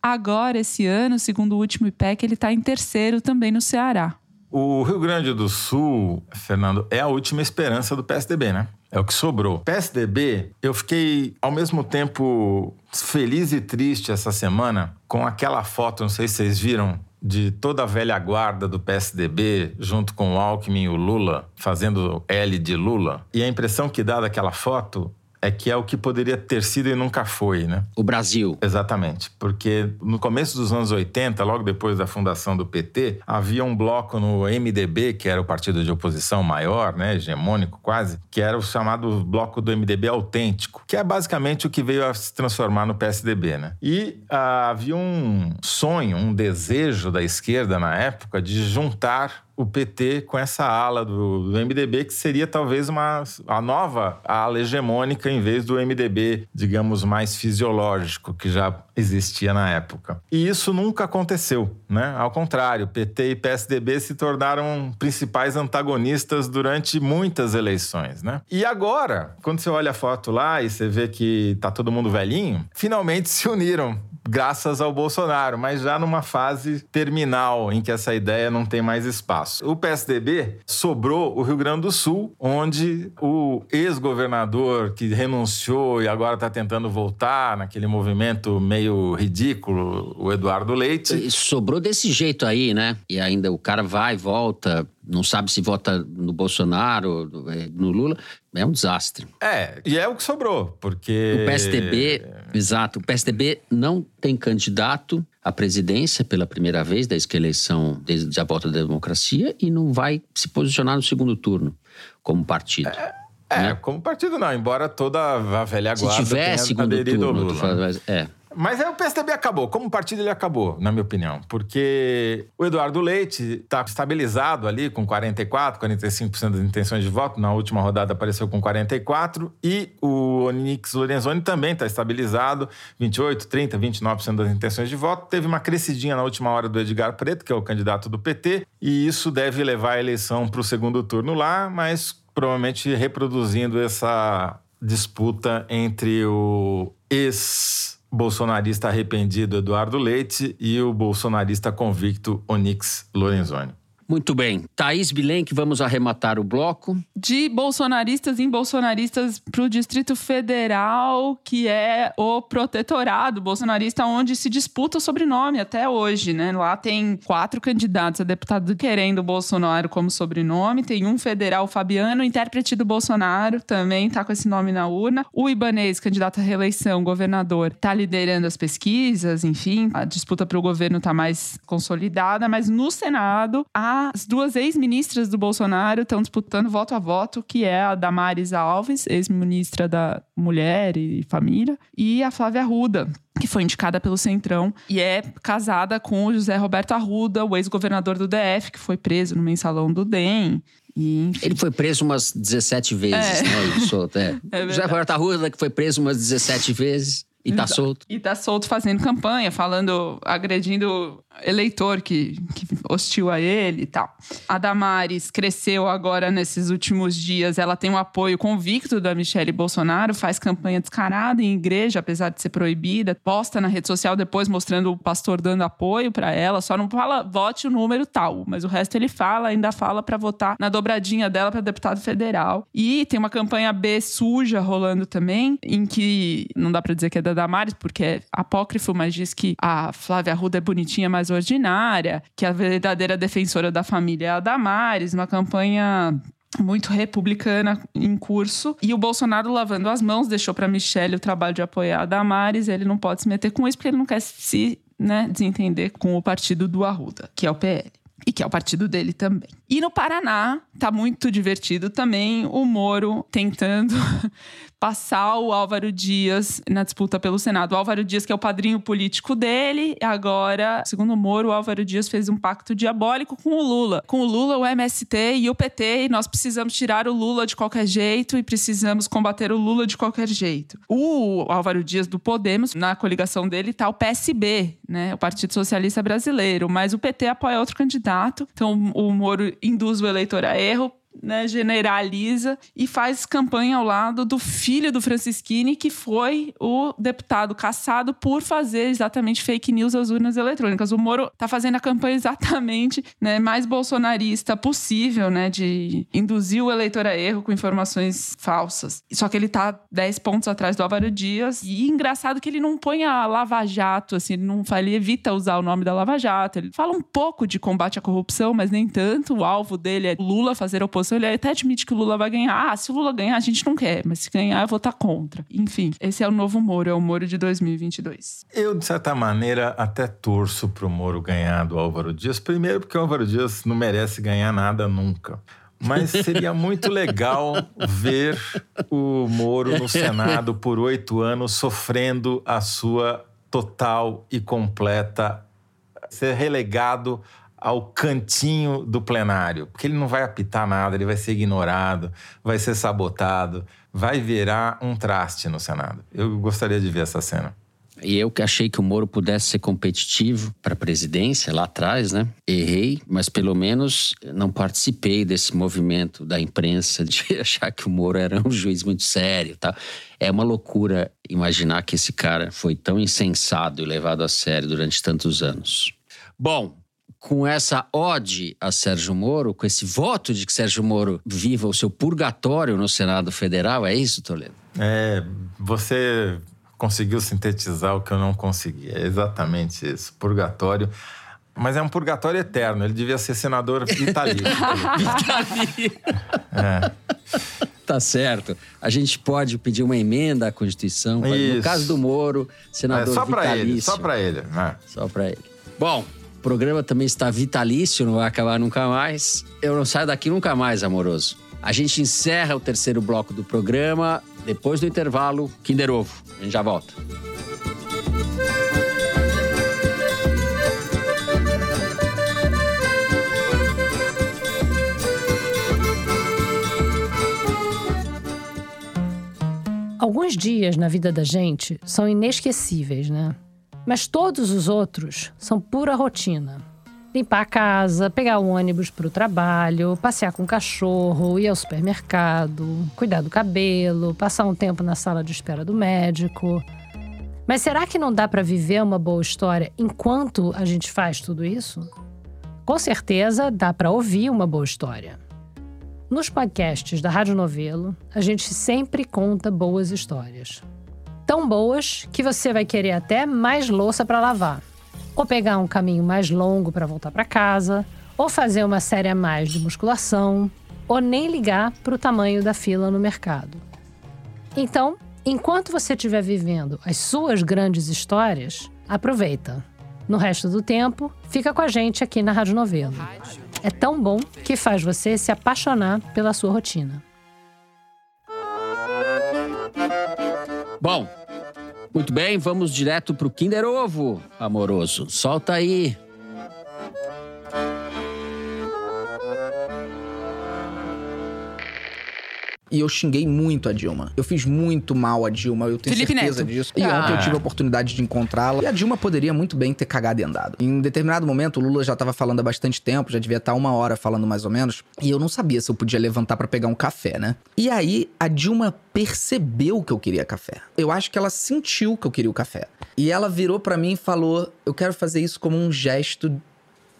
Agora, esse ano, segundo o último IPEC, ele está em terceiro também no Ceará. O Rio Grande do Sul, Fernando, é a última esperança do PSDB, né? É o que sobrou. PSDB, eu fiquei ao mesmo tempo feliz e triste essa semana com aquela foto, não sei se vocês viram, de toda a velha guarda do PSDB, junto com o Alckmin e o Lula, fazendo L de Lula. E a impressão que dá daquela foto é que é o que poderia ter sido e nunca foi, né? O Brasil. Exatamente. Porque no começo dos anos 80, logo depois da fundação do PT, havia um bloco no MDB, que era o partido de oposição maior, né, hegemônico quase, que era o chamado bloco do MDB autêntico, que é basicamente o que veio a se transformar no PSDB, né? E ah, havia um sonho, um desejo da esquerda na época de juntar o PT com essa ala do, do, MDB, que seria talvez uma, a nova ala hegemônica em vez do MDB, digamos, mais fisiológico, que já existia na época. E isso nunca aconteceu, né? Ao contrário, PT e PSDB se tornaram principais antagonistas durante muitas eleições, né? E agora, quando você olha a foto lá e você vê que tá todo mundo velhinho, finalmente se uniram graças ao Bolsonaro, mas já numa fase terminal em que essa ideia não tem mais espaço. O PSDB sobrou o Rio Grande do Sul, onde o ex-governador que renunciou e agora está tentando voltar naquele movimento meio ridículo, o Eduardo Leite. E sobrou desse jeito aí, né? E ainda o cara vai, volta, não sabe se vota no Bolsonaro, no Lula. É um desastre. É, e é o que sobrou, porque. O PSDB, exato, o PSDB não tem candidato à presidência pela primeira vez desde que a eleição, desde a volta da democracia, e não vai se posicionar no segundo turno como partido. É. É, né? como partido não, embora toda a velha guarda Se tivesse segundo turno, Lula. Falando, é. Mas aí o PSDB acabou. Como partido, ele acabou, na minha opinião. Porque o Eduardo Leite está estabilizado ali com 44%, 45% das intenções de voto. Na última rodada apareceu com 44%. E o Onix Lorenzoni também está estabilizado, 28%, 30%, 29% das intenções de voto. Teve uma crescidinha na última hora do Edgar Preto, que é o candidato do PT. E isso deve levar a eleição para o segundo turno lá, mas provavelmente reproduzindo essa disputa entre o ex bolsonarista arrependido Eduardo Leite e o bolsonarista convicto Onix Lorenzoni. Muito bem. Thaís Bilenque, vamos arrematar o bloco. De bolsonaristas em bolsonaristas para o Distrito Federal, que é o protetorado bolsonarista, onde se disputa o sobrenome até hoje, né? Lá tem quatro candidatos a deputado querendo Bolsonaro como sobrenome. Tem um federal, Fabiano, intérprete do Bolsonaro, também está com esse nome na urna. O Ibanês, candidato à reeleição, governador, está liderando as pesquisas, enfim. A disputa para o governo está mais consolidada, mas no Senado, a as duas ex-ministras do Bolsonaro estão disputando voto a voto, que é a Damares Alves, ex-ministra da Mulher e Família, e a Flávia Arruda, que foi indicada pelo Centrão e é casada com o José Roberto Arruda, o ex-governador do DF, que foi preso no mensalão do DEM. E, Ele foi preso umas 17 vezes, é. né? Isso, é. é José Roberto Arruda, que foi preso umas 17 vezes. E tá solto. E tá solto fazendo campanha, falando, agredindo eleitor que, que hostil a ele e tal. A Damares cresceu agora nesses últimos dias. Ela tem um apoio convicto da Michelle Bolsonaro, faz campanha descarada em igreja, apesar de ser proibida. Posta na rede social depois mostrando o pastor dando apoio para ela. Só não fala vote o número tal, mas o resto ele fala, ainda fala para votar na dobradinha dela para deputado federal. E tem uma campanha B suja rolando também, em que não dá para dizer que é da da Damares, porque é apócrifo, mas diz que a Flávia Arruda é bonitinha, ordinária, que a verdadeira defensora da família é a Damares, uma campanha muito republicana em curso. E o Bolsonaro lavando as mãos, deixou para Michelle o trabalho de apoiar a Damares. Ele não pode se meter com isso porque ele não quer se né, desentender com o partido do Arruda, que é o PL. E que é o partido dele também. E no Paraná, tá muito divertido também o Moro tentando passar o Álvaro Dias na disputa pelo Senado. O Álvaro Dias, que é o padrinho político dele, agora, segundo o Moro, o Álvaro Dias fez um pacto diabólico com o Lula. Com o Lula, o MST e o PT, e nós precisamos tirar o Lula de qualquer jeito e precisamos combater o Lula de qualquer jeito. O Álvaro Dias do Podemos, na coligação dele, tá o PSB, né? O Partido Socialista Brasileiro, mas o PT apoia outro candidato. Então o Moro induz o eleitor a erro né, generaliza e faz campanha ao lado do filho do Francisquini, que foi o deputado caçado por fazer exatamente fake news às urnas eletrônicas. O Moro está fazendo a campanha exatamente né, mais bolsonarista possível, né, de induzir o eleitor a erro com informações falsas. Só que ele está 10 pontos atrás do Álvaro Dias. E engraçado que ele não põe a Lava Jato, assim, ele, não, ele evita usar o nome da Lava Jato. Ele fala um pouco de combate à corrupção, mas nem tanto. O alvo dele é Lula fazer oposição oposição, ele até admite que o Lula vai ganhar. Ah, se o Lula ganhar, a gente não quer, mas se ganhar, eu vou estar contra. Enfim, esse é o novo Moro, é o Moro de 2022. Eu, de certa maneira, até torço para o Moro ganhar do Álvaro Dias. Primeiro, porque o Álvaro Dias não merece ganhar nada nunca. Mas seria muito legal ver o Moro no Senado por oito anos sofrendo a sua total e completa ser relegado ao cantinho do plenário, porque ele não vai apitar nada, ele vai ser ignorado, vai ser sabotado, vai virar um traste no Senado. Eu gostaria de ver essa cena. E eu que achei que o Moro pudesse ser competitivo para a presidência lá atrás, né? Errei, mas pelo menos não participei desse movimento da imprensa de achar que o Moro era um juiz muito sério, tá? É uma loucura imaginar que esse cara foi tão insensado e levado a sério durante tantos anos. Bom, com essa ode a Sérgio Moro, com esse voto de que Sérgio Moro viva o seu purgatório no Senado Federal, é isso, Toledo? É, você conseguiu sintetizar o que eu não consegui. É exatamente isso. Purgatório. Mas é um purgatório eterno. Ele devia ser senador vitalício. vitalício. É. Tá certo. A gente pode pedir uma emenda à Constituição. No caso do Moro, senador é, só vitalício. Ele, só para ele. Né? Só para ele. Bom, o programa também está vitalício, não vai acabar nunca mais. Eu não saio daqui nunca mais, amoroso. A gente encerra o terceiro bloco do programa. Depois do intervalo, Kinder Ovo. A gente já volta. Alguns dias na vida da gente são inesquecíveis, né? Mas todos os outros são pura rotina. Limpar a casa, pegar o ônibus para o trabalho, passear com o cachorro, ir ao supermercado, cuidar do cabelo, passar um tempo na sala de espera do médico. Mas será que não dá para viver uma boa história enquanto a gente faz tudo isso? Com certeza dá para ouvir uma boa história. Nos podcasts da Rádio Novelo, a gente sempre conta boas histórias. Tão boas que você vai querer até mais louça para lavar ou pegar um caminho mais longo para voltar para casa, ou fazer uma série a mais de musculação, ou nem ligar para o tamanho da fila no mercado. Então, enquanto você estiver vivendo as suas grandes histórias, aproveita. No resto do tempo, fica com a gente aqui na Rádio Novelo. É tão bom que faz você se apaixonar pela sua rotina. Bom, muito bem, vamos direto pro Kinder Ovo, amoroso. Solta aí. E eu xinguei muito a Dilma. Eu fiz muito mal a Dilma, eu tenho Felipe certeza Neto. disso. E Ah. ontem eu tive a oportunidade de encontrá-la. E a Dilma poderia muito bem ter cagado e andado. Em um determinado momento, o Lula já tava falando há bastante tempo, já devia estar uma hora falando mais ou menos. E eu não sabia se eu podia levantar pra pegar um café, né? E aí, a Dilma percebeu que eu queria café. Eu acho que ela sentiu que eu queria o café. E ela virou pra mim e falou: Eu quero fazer isso como um gesto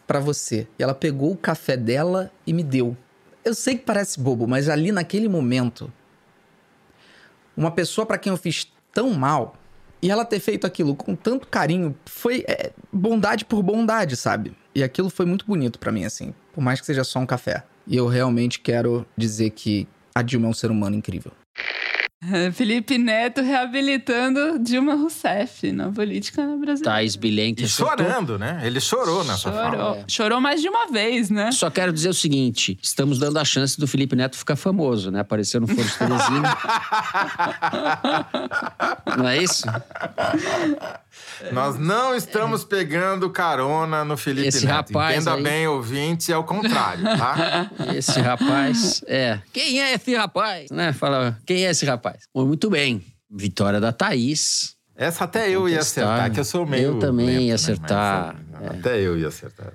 pra você. E ela pegou o café dela e me deu. Eu sei que parece bobo, mas ali naquele momento, uma pessoa pra quem eu fiz tão mal e ela ter feito aquilo com tanto carinho foi é, bondade por bondade, sabe? E aquilo foi muito bonito pra mim, assim, por mais que seja só um café. E eu realmente quero dizer que a Dilma é um ser humano incrível. É, Felipe Neto reabilitando Dilma Rousseff na política brasileira. Thaís Bilente E chorando, né? Ele chorou nessa Chorou. fala. Chorou mais de uma vez, né? Só quero dizer o seguinte: estamos dando a chance do Felipe Neto ficar famoso, né? Apareceu no Foro de Teresina. Não é isso? Nós não estamos pegando carona no Felipe Esse Neto. rapaz Entenda aí- bem, ouvinte, é o contrário, tá? Esse rapaz, é. Quem é esse rapaz? Né? Fala, quem é esse rapaz? Muito bem. Vitória da Thaís. Essa até eu ia acertar, que eu sou meio. Eu também lento, ia né? acertar. Mas, Até eu ia acertar.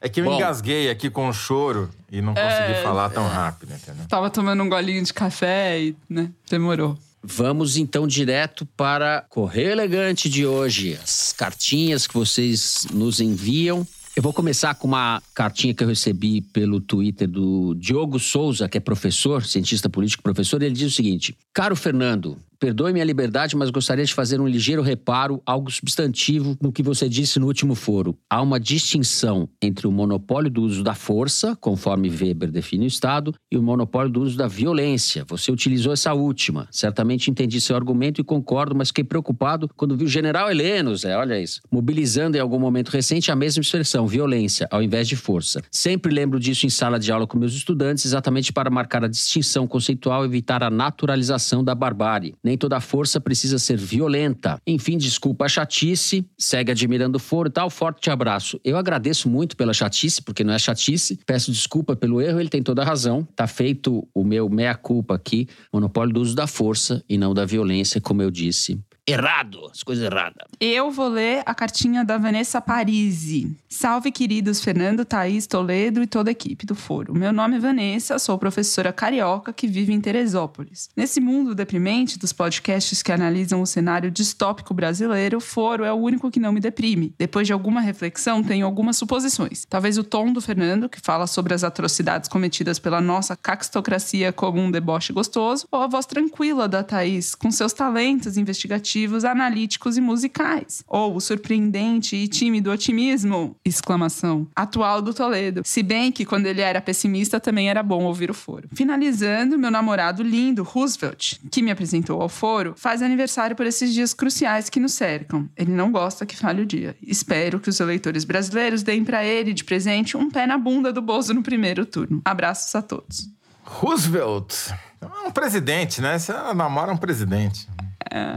É que eu Bom. engasguei aqui com o choro e não consegui É, falar tão rápido, entendeu? Tava tomando um golinho de café e, né, demorou. Vamos então direto para Correio Elegante de hoje. As cartinhas que vocês nos enviam. Eu vou começar com uma cartinha que eu recebi pelo Twitter do Diogo Souza, que é professor, cientista político professor. Ele diz o seguinte: Caro Fernando, perdoe minha liberdade, mas gostaria de fazer um ligeiro reparo, algo substantivo no que você disse no último foro. Há uma distinção entre o monopólio do uso da força, conforme Weber define o Estado, e o monopólio do uso da violência. Você utilizou essa última. Certamente entendi seu argumento e concordo, mas fiquei preocupado quando vi o general Heleno, Zé, olha isso, mobilizando em algum momento recente a mesma expressão, violência, ao invés de força. Sempre lembro disso em sala de aula com meus estudantes, exatamente para marcar a distinção conceitual e evitar a naturalização da barbárie. Nem toda força precisa ser violenta. Enfim, desculpa a chatice, segue admirando o foro e tal, forte abraço. Eu agradeço muito pela chatice, porque não é chatice. Peço desculpa pelo erro, ele tem toda a razão. Tá feito o meu meia-culpa aqui, monopólio do uso da força e não da violência, como eu disse errado, as coisas erradas. Eu vou ler a cartinha da Vanessa Parisi. Salve, queridos Fernando, Thaís, Toledo e toda a equipe do Foro. Meu nome é Vanessa, sou professora carioca que vive em Teresópolis. Nesse mundo deprimente dos podcasts que analisam o cenário distópico brasileiro, o Foro é o único que não me deprime. Depois de alguma reflexão, tenho algumas suposições. Talvez o tom do Fernando, que fala sobre as atrocidades cometidas pela nossa caxtocracia como um deboche gostoso, ou a voz tranquila da Thaís, com seus talentos investigativos, analíticos e musicais. Ou o surpreendente e tímido otimismo, exclamação, atual do Toledo. Se bem que quando ele era pessimista também era bom ouvir o foro. Finalizando, meu namorado lindo, Roosevelt, que me apresentou ao foro, faz aniversário por esses dias cruciais que nos cercam. Ele não gosta que fale o dia. Espero que os eleitores brasileiros deem para ele de presente um pé na bunda do Bozo no primeiro turno. Abraços a todos. Roosevelt. É um presidente, né? Você namora um presidente.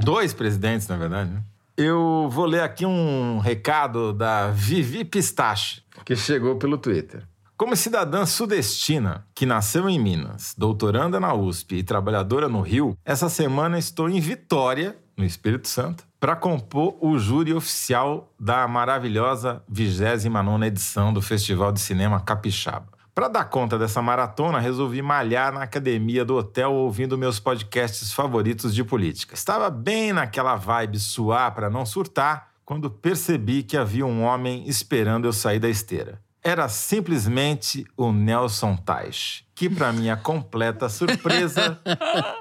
Dois presidentes, na verdade. né? Eu vou ler aqui um recado da Vivi Pistache, que chegou pelo Twitter. Como cidadã sudestina, que nasceu em Minas, doutoranda na USP e trabalhadora no Rio, essa semana estou em Vitória, no Espírito Santo, para compor o júri oficial da maravilhosa 29ª edição do Festival de Cinema Capixaba. Para dar conta dessa maratona, resolvi malhar na academia do hotel ouvindo meus podcasts favoritos de política. Estava bem naquela vibe suar para não surtar quando percebi que havia um homem esperando eu sair da esteira. Era simplesmente o Nelson Teich, que, para minha completa surpresa,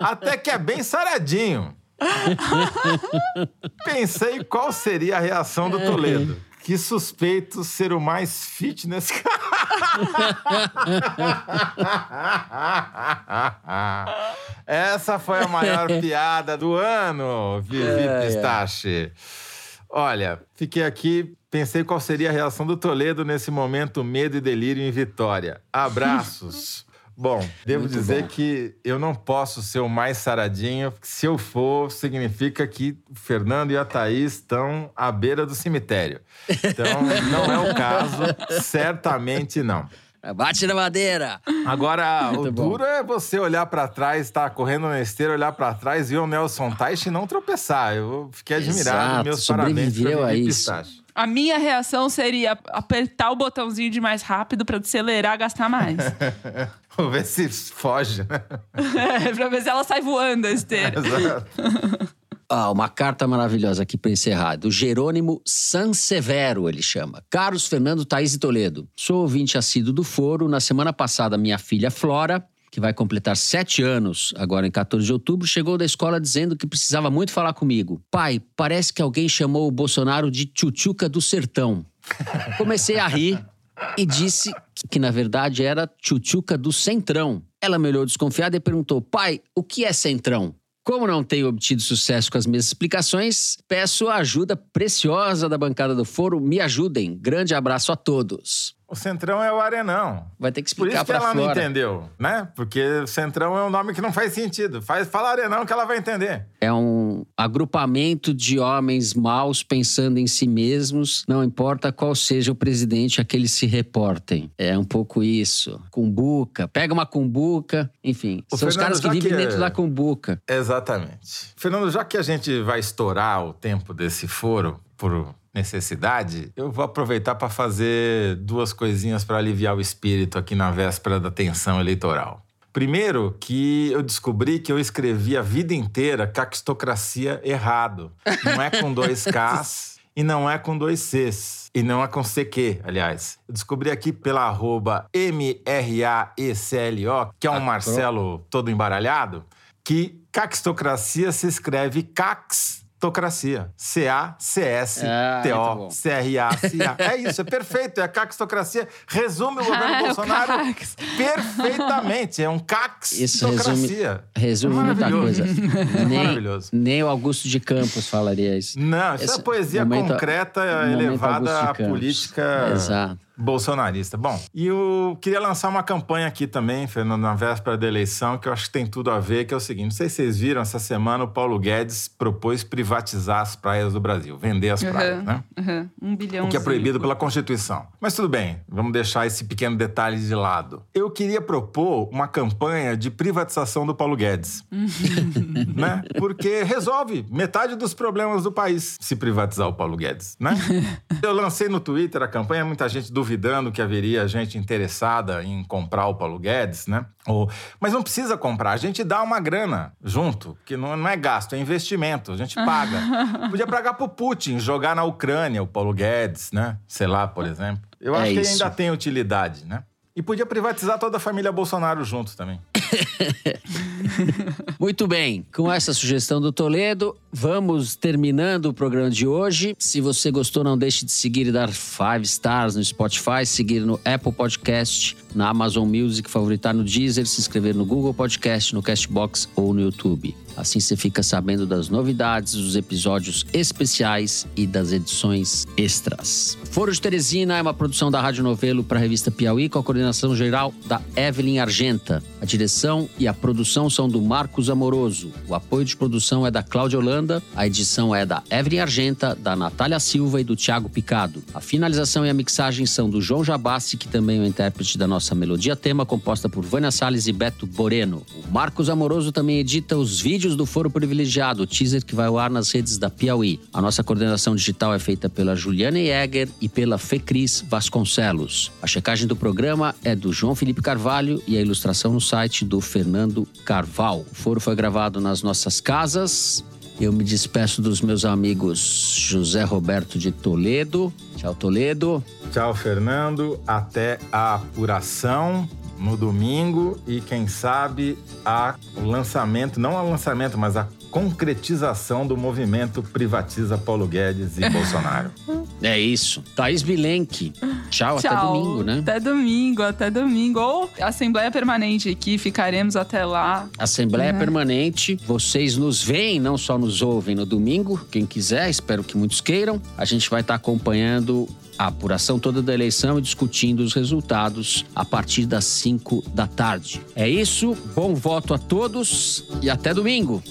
até que é bem saradinho. Pensei qual seria a reação do Toledo. Que suspeito ser o mais fitness. Essa foi a maior piada do ano, Vivi É, é. Pistache. Olha, fiquei aqui, pensei qual seria a reação do Toledo nesse momento medo e delírio em Vitória. Abraços. Bom, devo Muito dizer bom. que eu não posso ser o mais saradinho, porque se eu for, significa que o Fernando e a Thaís estão à beira do cemitério. Então, não é o caso, certamente não. Bate na madeira. Agora, Muito o bom. duro é você olhar pra trás, estar correndo na esteira, olhar pra trás e o Nelson Teich não tropeçar. Eu fiquei admirado. Exato, Meus parabéns pra sobreviveu a Vivi isso. A minha reação seria apertar o botãozinho de mais rápido para acelerar e gastar mais. Vou ver se foge. né? é, pra ver se ela sai voando a esteira. Ah, uma carta maravilhosa aqui para encerrar, do Jerônimo Sansevero, ele chama. Carlos Fernando Thaís e Toledo. Sou ouvinte assíduo do Foro. Na semana passada, minha filha Flora, que vai completar sete anos, agora em 14 de outubro, chegou da escola dizendo que precisava muito falar comigo. Pai, parece que alguém chamou o Bolsonaro de tchutchuca do sertão. Comecei a rir e disse que, na verdade era tchutchuca do centrão. Ela me olhou desconfiada e perguntou: Pai, o que é centrão? Como não tenho obtido sucesso com as minhas explicações, peço a ajuda preciosa da bancada do foro. Me ajudem. Grande abraço a todos. O Centrão é o Arenão. Vai ter que Por explicar isso que pra ela não Flora. entendeu, né? Porque Centrão é um nome que não faz sentido. Faz, fala Arenão que ela vai entender. É um agrupamento de homens maus pensando em si mesmos, não importa qual seja o presidente a que eles se reportem. É um pouco isso. Cumbuca, pega uma cumbuca, enfim. Ô, são os Fernando, caras que vivem que é- dentro da cumbuca. Exatamente. Fernando, já que a gente vai estourar o tempo desse foro por necessidade, eu vou aproveitar para fazer duas coisinhas para aliviar o espírito aqui na véspera da tensão eleitoral. Primeiro, que eu descobri que eu escrevi a vida inteira caquistocracia errado. Não é com dois Ks e não é com dois Cs. E não é com CQ, aliás. Eu descobri aqui pela arroba M-R-A-E-C-L-O, que é um Marcelo todo embaralhado, que caquistocracia se escreve caxtocracia. C-A-C-S-T-O-C-R-A-C-A. É isso, é perfeito. É a caxtocracia. Resume o governo Ah, é o Bolsonaro cax. perfeitamente. É um Isso resume, caxtocracia. resume muita coisa. Maravilhoso. Nem, Maravilhoso. nem o Augusto de Campos falaria isso. Não, isso Esse é poesia momento- concreta momento elevada à política Exato. Bolsonarista. Bom, e eu queria lançar uma campanha aqui também, Fernando, na véspera da eleição, que eu acho que tem tudo a ver, que é o seguinte: não sei se vocês viram, essa semana o Paulo Guedes propôs privatizar as praias do Brasil, vender as praias, Uhum, né? uhum. Um bilhão. O que é proibido pela Constituição. Mas tudo bem, vamos deixar esse pequeno detalhe de lado. Eu queria propor uma campanha de privatização do Paulo Guedes. né? Porque resolve metade dos problemas do país se privatizar o Paulo Guedes, né? Eu lancei no Twitter a campanha, muita gente duvidando que haveria gente interessada em comprar o Paulo Guedes, né? Ou- Mas não precisa comprar, a gente dá uma grana junto, que não, não é gasto, é investimento, a gente paga. Podia pagar pro Putin, jogar na Ucrânia o Paulo Guedes, né? Sei lá, por exemplo. Eu É acho que ele isso. ainda tem utilidade, né? E podia privatizar toda a família Bolsonaro junto também. Muito bem, com essa sugestão do Toledo, vamos terminando o programa de hoje. Se você gostou, não deixe de seguir e dar five stars no Spotify, seguir no Apple Podcast, na Amazon Music, favoritar no Deezer, se inscrever no Google Podcast, no Castbox ou no YouTube. Assim você fica sabendo das novidades, dos episódios especiais e das edições extras. Foro de Teresina é uma produção da Rádio Novelo para a revista Piauí, com a coordenação geral da Evelyn Argenta. A direção e a produção são do Marcos Amoroso. O apoio de produção é da Cláudia Holanda. A edição é da Evelyn Argenta, da Natália Silva e do Tiago Picado. A finalização e a mixagem são do João Jabassi, que também é o intérprete da nossa melodia tema, composta por Vânia Salles e Beto Boreno. O Marcos Amoroso também edita os vídeos do Foro Privilegiado, teaser que vai ao ar nas redes da Piauí. A nossa coordenação digital é feita pela Juliana Jäger e pela Fecris Vasconcelos. A checagem do programa é do João Felipe Carvalho e a ilustração no site do Fernando Carval. O foro foi gravado nas nossas casas. Eu me despeço dos meus amigos José Roberto de Toledo. Tchau, Toledo. Tchau, Fernando. Até a apuração no domingo e, quem sabe, a, o lançamento não o lançamento, mas a concretização do movimento Privatiza Paulo Guedes e Bolsonaro. É isso. Thaís Bilenque. Tchau, até Tchau. domingo, né? Até domingo, até domingo. Ou Assembleia Permanente aqui, ficaremos até lá. Assembleia Uhum. Permanente. Vocês nos veem, não só nos ouvem no domingo. Quem quiser, espero que muitos queiram. A gente vai estar acompanhando a apuração toda da eleição e discutindo os resultados a partir das 5 da tarde. É isso. Bom voto a todos e até domingo.